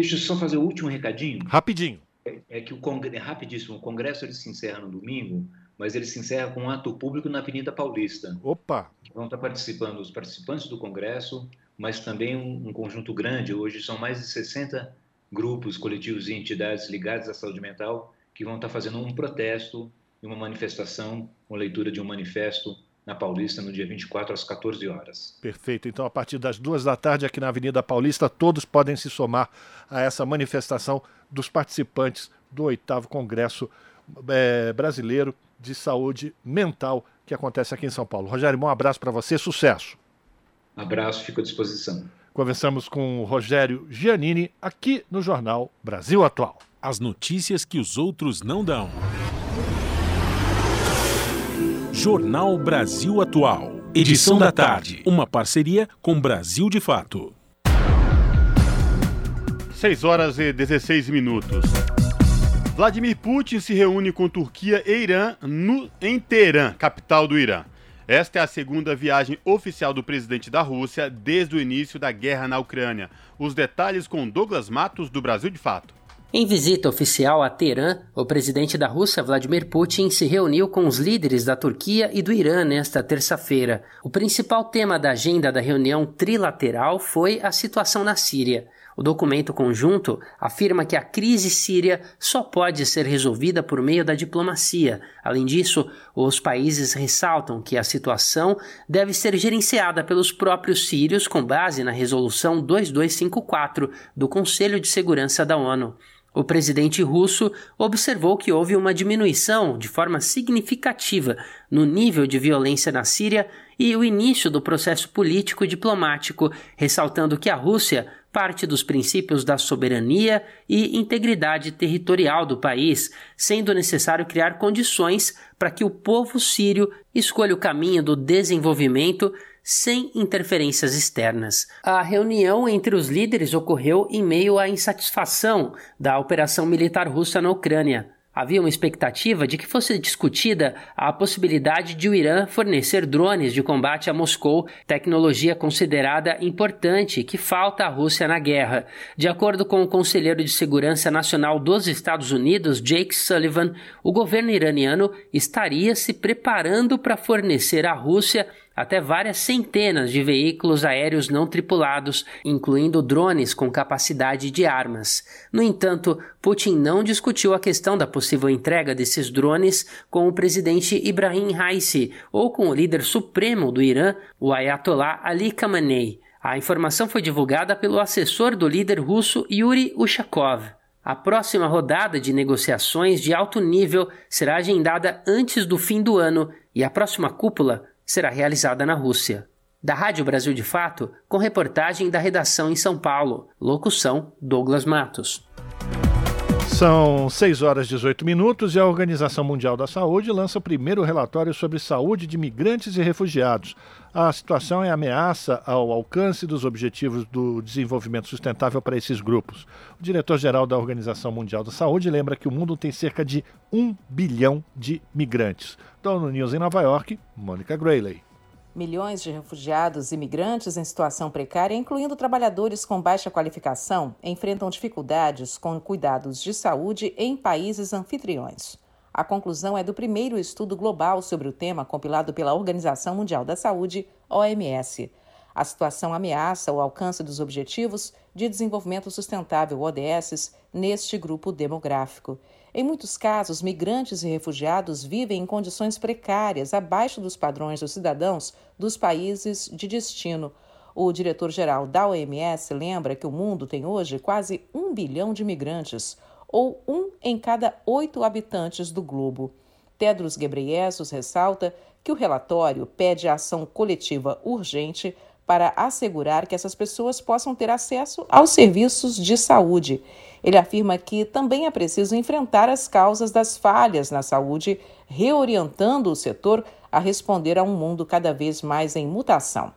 Deixa eu só fazer o último recadinho. Rapidinho. É, é que o congresso, é rapidíssimo, o congresso ele se encerra no domingo, mas ele se encerra com um ato público na Avenida Paulista. Opa! Vão estar participando os participantes do congresso, mas também um, um conjunto grande, hoje são mais de 60 grupos, coletivos e entidades ligados à saúde mental que vão estar fazendo um protesto e uma manifestação, uma leitura de um manifesto na Paulista no dia 24 às 14 horas. Perfeito. Então, a partir das duas da tarde, aqui na Avenida Paulista, todos podem se somar a essa manifestação dos participantes do oitavo Congresso é, Brasileiro de Saúde Mental que acontece aqui em São Paulo. Rogério, um abraço para você, sucesso. Abraço, fico à disposição. Conversamos com o Rogério Giannini aqui no Jornal Brasil Atual. As notícias que os outros não dão. Jornal Brasil Atual. Edição da tarde. Uma parceria com Brasil de Fato. 6 horas e 16 minutos. Vladimir Putin se reúne com Turquia e Irã no, em Teherã, capital do Irã. Esta é a segunda viagem oficial do presidente da Rússia desde o início da guerra na Ucrânia. Os detalhes com Douglas Matos, do Brasil de Fato. Em visita oficial a Teherã, o presidente da Rússia, Vladimir Putin, se reuniu com os líderes da Turquia e do Irã nesta terça-feira. O principal tema da agenda da reunião trilateral foi a situação na Síria. O documento conjunto afirma que a crise síria só pode ser resolvida por meio da diplomacia. Além disso, os países ressaltam que a situação deve ser gerenciada pelos próprios sírios com base na Resolução 2254 do Conselho de Segurança da ONU. O presidente russo observou que houve uma diminuição de forma significativa no nível de violência na Síria e o início do processo político e diplomático, ressaltando que a Rússia parte dos princípios da soberania e integridade territorial do país, sendo necessário criar condições para que o povo sírio escolha o caminho do desenvolvimento sem interferências externas. A reunião entre os líderes ocorreu em meio à insatisfação da operação militar russa na Ucrânia. Havia uma expectativa de que fosse discutida a possibilidade de o Irã fornecer drones de combate a Moscou, tecnologia considerada importante que falta à Rússia na guerra. De acordo com o conselheiro de Segurança Nacional dos Estados Unidos, Jake Sullivan, o governo iraniano estaria se preparando para fornecer à Rússia até várias centenas de veículos aéreos não tripulados, incluindo drones com capacidade de armas. No entanto, Putin não discutiu a questão da possível entrega desses drones com o presidente Ibrahim Raisi ou com o líder supremo do Irã, o Ayatollah Ali Khamenei. A informação foi divulgada pelo assessor do líder russo Yuri Ushakov. A próxima rodada de negociações de alto nível será agendada antes do fim do ano e a próxima cúpula será realizada na Rússia. Da Rádio Brasil de Fato, com reportagem da redação em São Paulo. Locução: Douglas Matos. São 6 horas e 18 minutos e a Organização Mundial da Saúde lança o primeiro relatório sobre saúde de migrantes e refugiados. A situação é ameaça ao alcance dos objetivos do desenvolvimento sustentável para esses grupos. O diretor-geral da Organização Mundial da Saúde lembra que o mundo tem cerca de 1 bilhão de migrantes. Da ONU News em Nova York, Mônica Grayley. Milhões de refugiados e imigrantes em situação precária, incluindo trabalhadores com baixa qualificação, enfrentam dificuldades com cuidados de saúde em países anfitriões. A conclusão é do primeiro estudo global sobre o tema compilado pela Organização Mundial da Saúde, OMS. A situação ameaça o alcance dos Objetivos de Desenvolvimento Sustentável, ODS, neste grupo demográfico. Em muitos casos, migrantes e refugiados vivem em condições precárias, abaixo dos padrões dos cidadãos dos países de destino. O diretor-geral da OMS lembra que o mundo tem hoje quase um bilhão de migrantes, ou um em cada oito habitantes do globo. Tedros Ghebreyesus ressalta que o relatório pede ação coletiva urgente para assegurar que essas pessoas possam ter acesso aos serviços de saúde. Ele afirma que também é preciso enfrentar as causas das falhas na saúde, reorientando o setor a responder a um mundo cada vez mais em mutação.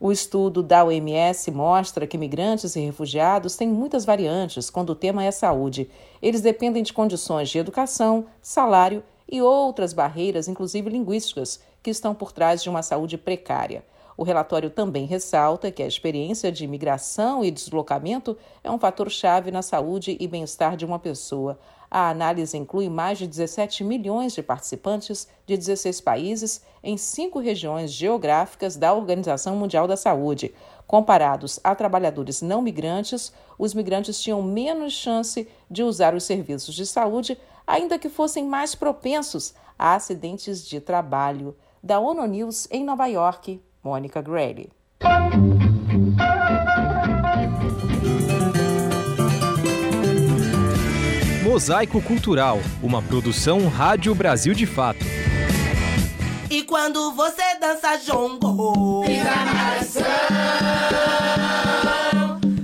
O estudo da OMS mostra que migrantes e refugiados têm muitas variantes quando o tema é saúde. Eles dependem de condições de educação, salário e outras barreiras, inclusive linguísticas, que estão por trás de uma saúde precária. O relatório também ressalta que a experiência de imigração e deslocamento é um fator-chave na saúde e bem-estar de uma pessoa. A análise inclui mais de 17 milhões de participantes de 16 países em cinco regiões geográficas da Organização Mundial da Saúde. Comparados a trabalhadores não migrantes, os migrantes tinham menos chance de usar os serviços de saúde, ainda que fossem mais propensos a acidentes de trabalho. Da ONU News em Nova York, Mônica Grady. Mosaico Cultural, uma produção Rádio Brasil de Fato. E quando você dança jongo, pisa na nação,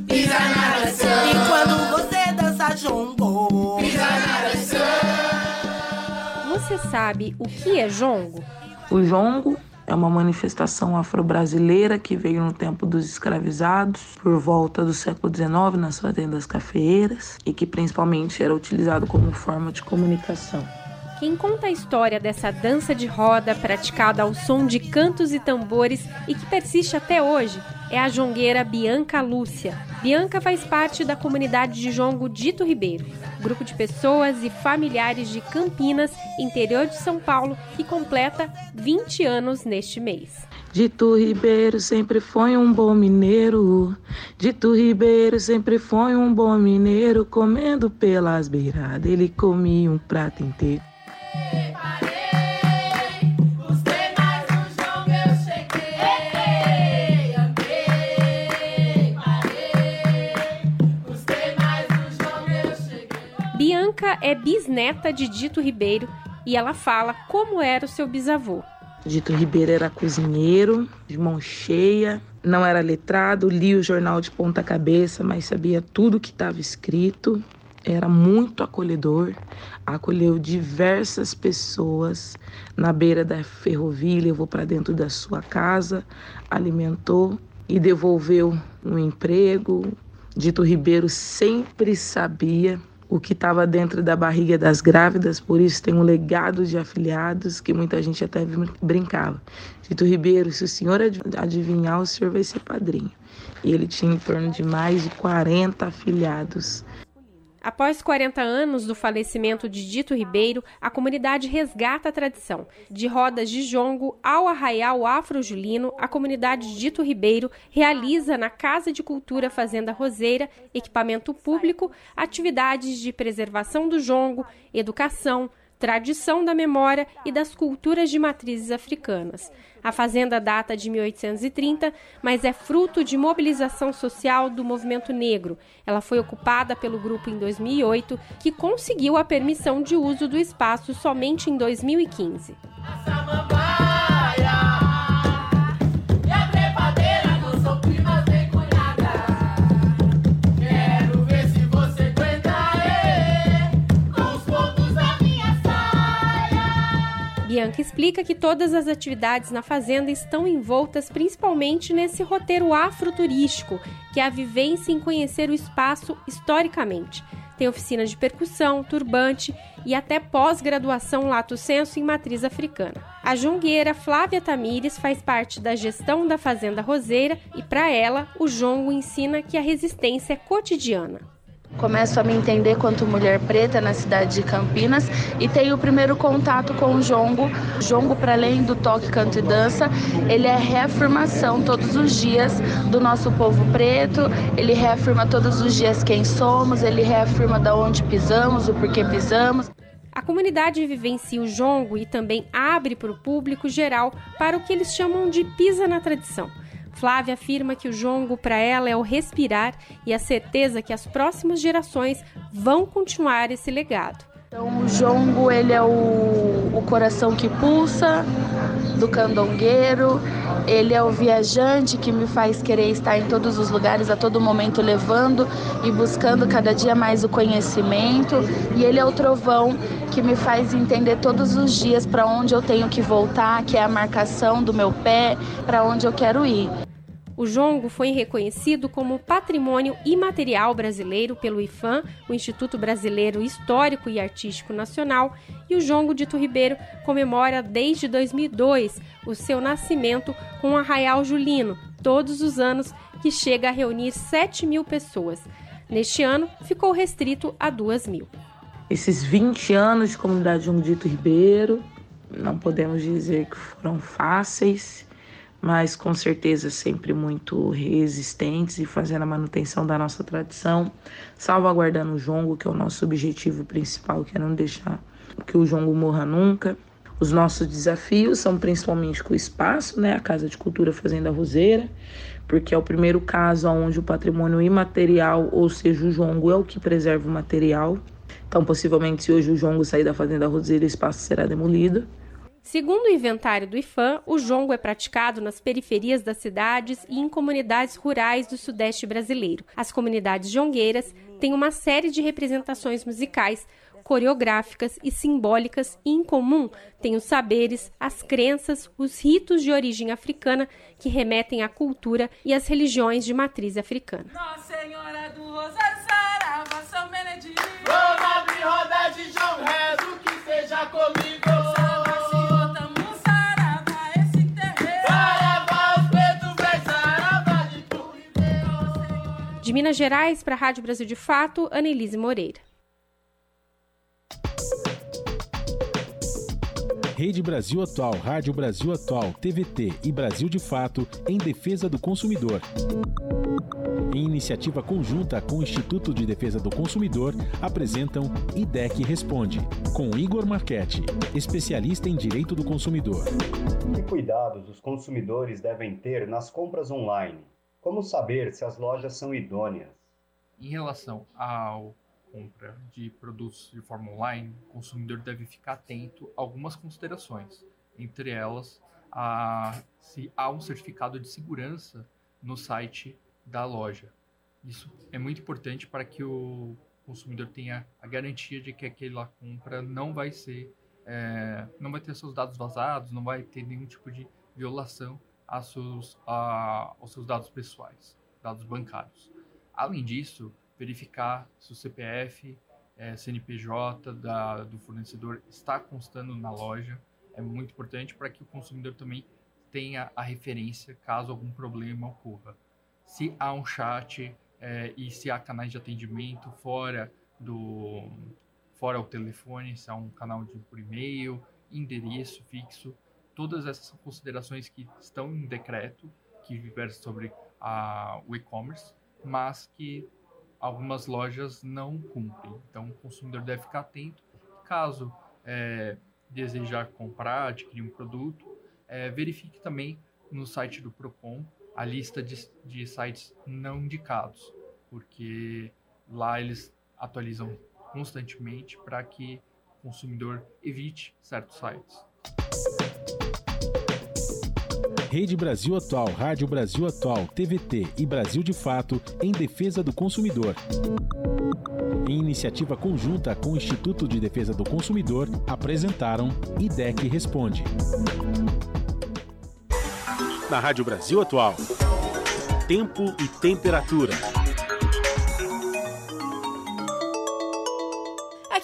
pisa na nação. E quando você dança jongo, pisa na nação. Você sabe o que é jongo? O jongo é uma manifestação afro-brasileira que veio no tempo dos escravizados, por volta do século XIX, nas fazendas cafeeiras, e que principalmente era utilizado como forma de comunicação. Quem conta a história dessa dança de roda praticada ao som de cantos e tambores e que persiste até hoje é a jongueira Bianca Lúcia. Bianca faz parte da comunidade de jongo Dito Ribeiro, grupo de pessoas e familiares de Campinas, interior de São Paulo, que completa 20 anos neste mês. Dito Ribeiro sempre foi um bom mineiro. Dito Ribeiro sempre foi um bom mineiro. Comendo pelas beiradas, ele comia um prato inteiro. É bisneta de Dito Ribeiro e ela fala como era o seu bisavô. Dito Ribeiro era cozinheiro, de mão cheia, não era letrado, lia o jornal de ponta cabeça, mas sabia tudo que estava escrito. Era muito acolhedor, acolheu diversas pessoas na beira da ferrovia, levou para dentro da sua casa, alimentou e devolveu um emprego. Dito Ribeiro sempre sabia o que estava dentro da barriga das grávidas, por isso tem um legado de afiliados que muita gente até brincava. Tito Ribeiro, se o senhor adivinhar, o senhor vai ser padrinho. E ele tinha em torno de mais de 40 afiliados. Após 40 anos do falecimento de Dito Ribeiro, a comunidade resgata a tradição. De rodas de jongo ao arraial afro-julino, a comunidade Dito Ribeiro realiza na Casa de Cultura Fazenda Roseira, equipamento público, atividades de preservação do jongo, educação, tradição da memória e das culturas de matrizes africanas. A fazenda data de 1830, mas é fruto de mobilização social do movimento negro. Ela foi ocupada pelo grupo em 2008, que conseguiu a permissão de uso do espaço somente em 2015. Bianca explica que todas as atividades na fazenda estão envoltas principalmente nesse roteiro afroturístico, que é a vivência em conhecer o espaço historicamente. Tem oficina de percussão, turbante e até pós-graduação lato senso em matriz africana. A jongueira Flávia Tamires faz parte da gestão da Fazenda Roseira e, para ela, o jongo ensina que a resistência é cotidiana. Começo a me entender quanto mulher preta na cidade de Campinas e tenho o primeiro contato com o jongo. O jongo, para além do toque, canto e dança, ele é reafirmação todos os dias do nosso povo preto, ele reafirma todos os dias quem somos, ele reafirma da onde pisamos, o porquê pisamos. A comunidade vivencia o jongo e também abre para o público geral para o que eles chamam de pisa na tradição Flávia afirma que o jongo para ela é o respirar e a certeza que as próximas gerações vão continuar esse legado. Então, o jongo ele é o, o coração que pulsa do candongueiro, ele é o viajante que me faz querer estar em todos os lugares a todo momento levando e buscando cada dia mais o conhecimento, e ele é o trovão que me faz entender todos os dias para onde eu tenho que voltar, que é a marcação do meu pé, para onde eu quero ir. O jongo foi reconhecido como Patrimônio Imaterial Brasileiro pelo IFAM, o Instituto Brasileiro Histórico e Artístico Nacional, e o jongo de Ribeiro comemora desde 2002 o seu nascimento com o Arraial Julino, todos os anos, que chega a reunir 7 mil pessoas. Neste ano, ficou restrito a 2 mil. Esses 20 anos de comunidade Jongo Dito Ribeiro, não podemos dizer que foram fáceis, mas com certeza sempre muito resistentes e fazendo a manutenção da nossa tradição, salvaguardando o jongo, que é o nosso objetivo principal, que é não deixar que o jongo morra nunca. Os nossos desafios são principalmente com o espaço, né, a Casa de Cultura Fazenda Roseira, porque é o primeiro caso onde o patrimônio imaterial, ou seja, o jongo, é o que preserva o material. Então, possivelmente, se hoje o jongo sair da Fazenda Roseira, o espaço será demolido. Segundo o inventário do IFAM, o jongo é praticado nas periferias das cidades e em comunidades rurais do sudeste brasileiro. As comunidades jongueiras têm uma série de representações musicais, coreográficas e simbólicas e em comum têm os saberes, as crenças, os ritos de origem africana que remetem à cultura e às religiões de matriz africana. Nossa Senhora do Rosário Sarava, São Benedito. roda de João, rezo que seja comigo. De Minas Gerais, para a Rádio Brasil de Fato, Anelise Moreira. Rede Brasil Atual, Rádio Brasil Atual, TVT e Brasil de Fato em defesa do consumidor. Em iniciativa conjunta com o Instituto de Defesa do Consumidor, apresentam IDEC Responde, com Igor Marchetti, especialista em direito do consumidor. Que cuidados os consumidores devem ter nas compras online? Como saber se as lojas são idôneas? Em relação ao compra de produtos de forma online, o consumidor deve ficar atento a algumas considerações, entre elas a, se há um certificado de segurança no site da loja. Isso é muito importante para que o consumidor tenha a garantia de que aquela compra não vai ser, é, não vai ter seus dados vazados, não vai ter nenhum tipo de violação seus, a, aos seus dados pessoais, dados bancários. Além disso, verificar se o CPF, é, CNPJ da, do fornecedor está constando na loja é muito importante para que o consumidor também tenha a referência caso algum problema ocorra. Se há um chat é, e se há canais de atendimento fora do fora o telefone, se há um canal de por e-mail, endereço fixo, todas essas considerações que estão em decreto, que versa sobre a, o e-commerce, mas que algumas lojas não cumprem. Então, o consumidor deve ficar atento. Caso é, desejar comprar, adquirir um produto, é, verifique também no site do Procon a lista de, de sites não indicados, porque lá eles atualizam constantemente para que o consumidor evite certos sites. Rede Brasil Atual, Rádio Brasil Atual, TVT e Brasil de Fato em defesa do consumidor. Em iniciativa conjunta com o Instituto de Defesa do Consumidor, apresentaram IDEC Responde. Na Rádio Brasil Atual. Tempo e temperatura.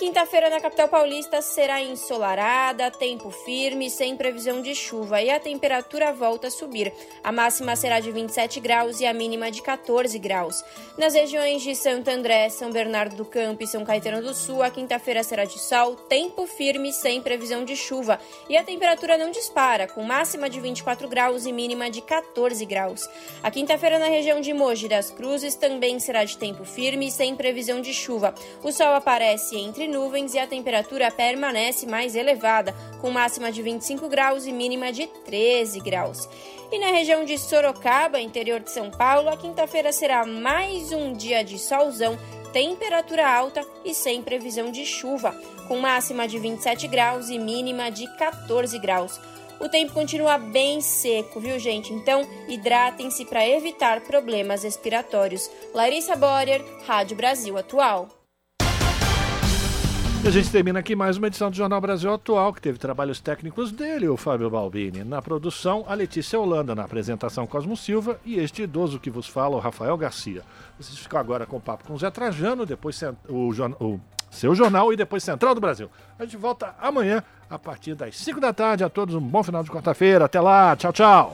Quinta-feira na capital paulista será ensolarada, tempo firme, sem previsão de chuva e a temperatura volta a subir. A máxima será de 27 graus e a mínima de 14 graus. Nas regiões de Santo André, São Bernardo do Campo e São Caetano do Sul, a quinta-feira será de sol, tempo firme, sem previsão de chuva e a temperatura não dispara, com máxima de 24 graus e mínima de 14 graus. A quinta-feira na região de Mogi das Cruzes também será de tempo firme, sem previsão de chuva. O sol aparece entre nuvens e a temperatura permanece mais elevada, com máxima de 25 graus e mínima de 13 graus. E na região de Sorocaba, interior de São Paulo, a quinta-feira será mais um dia de solzão, temperatura alta e sem previsão de chuva, com máxima de 27 graus e mínima de 14 graus. O tempo continua bem seco, viu, gente? Então, hidratem-se para evitar problemas respiratórios. Larissa Borer, Rádio Brasil Atual. E a gente termina aqui mais uma edição do Jornal Brasil Atual, que teve trabalhos técnicos dele, o Fábio Balbini. Na produção, a Letícia Holanda, na apresentação, Cosmo Silva e este idoso que vos fala, o Rafael Garcia. Vocês ficam agora com o papo com o Zé Trajano, depois o, o seu jornal e depois Central do Brasil. A gente volta amanhã, a partir das 5 da tarde. A todos um bom final de quarta-feira. Até lá, tchau, tchau.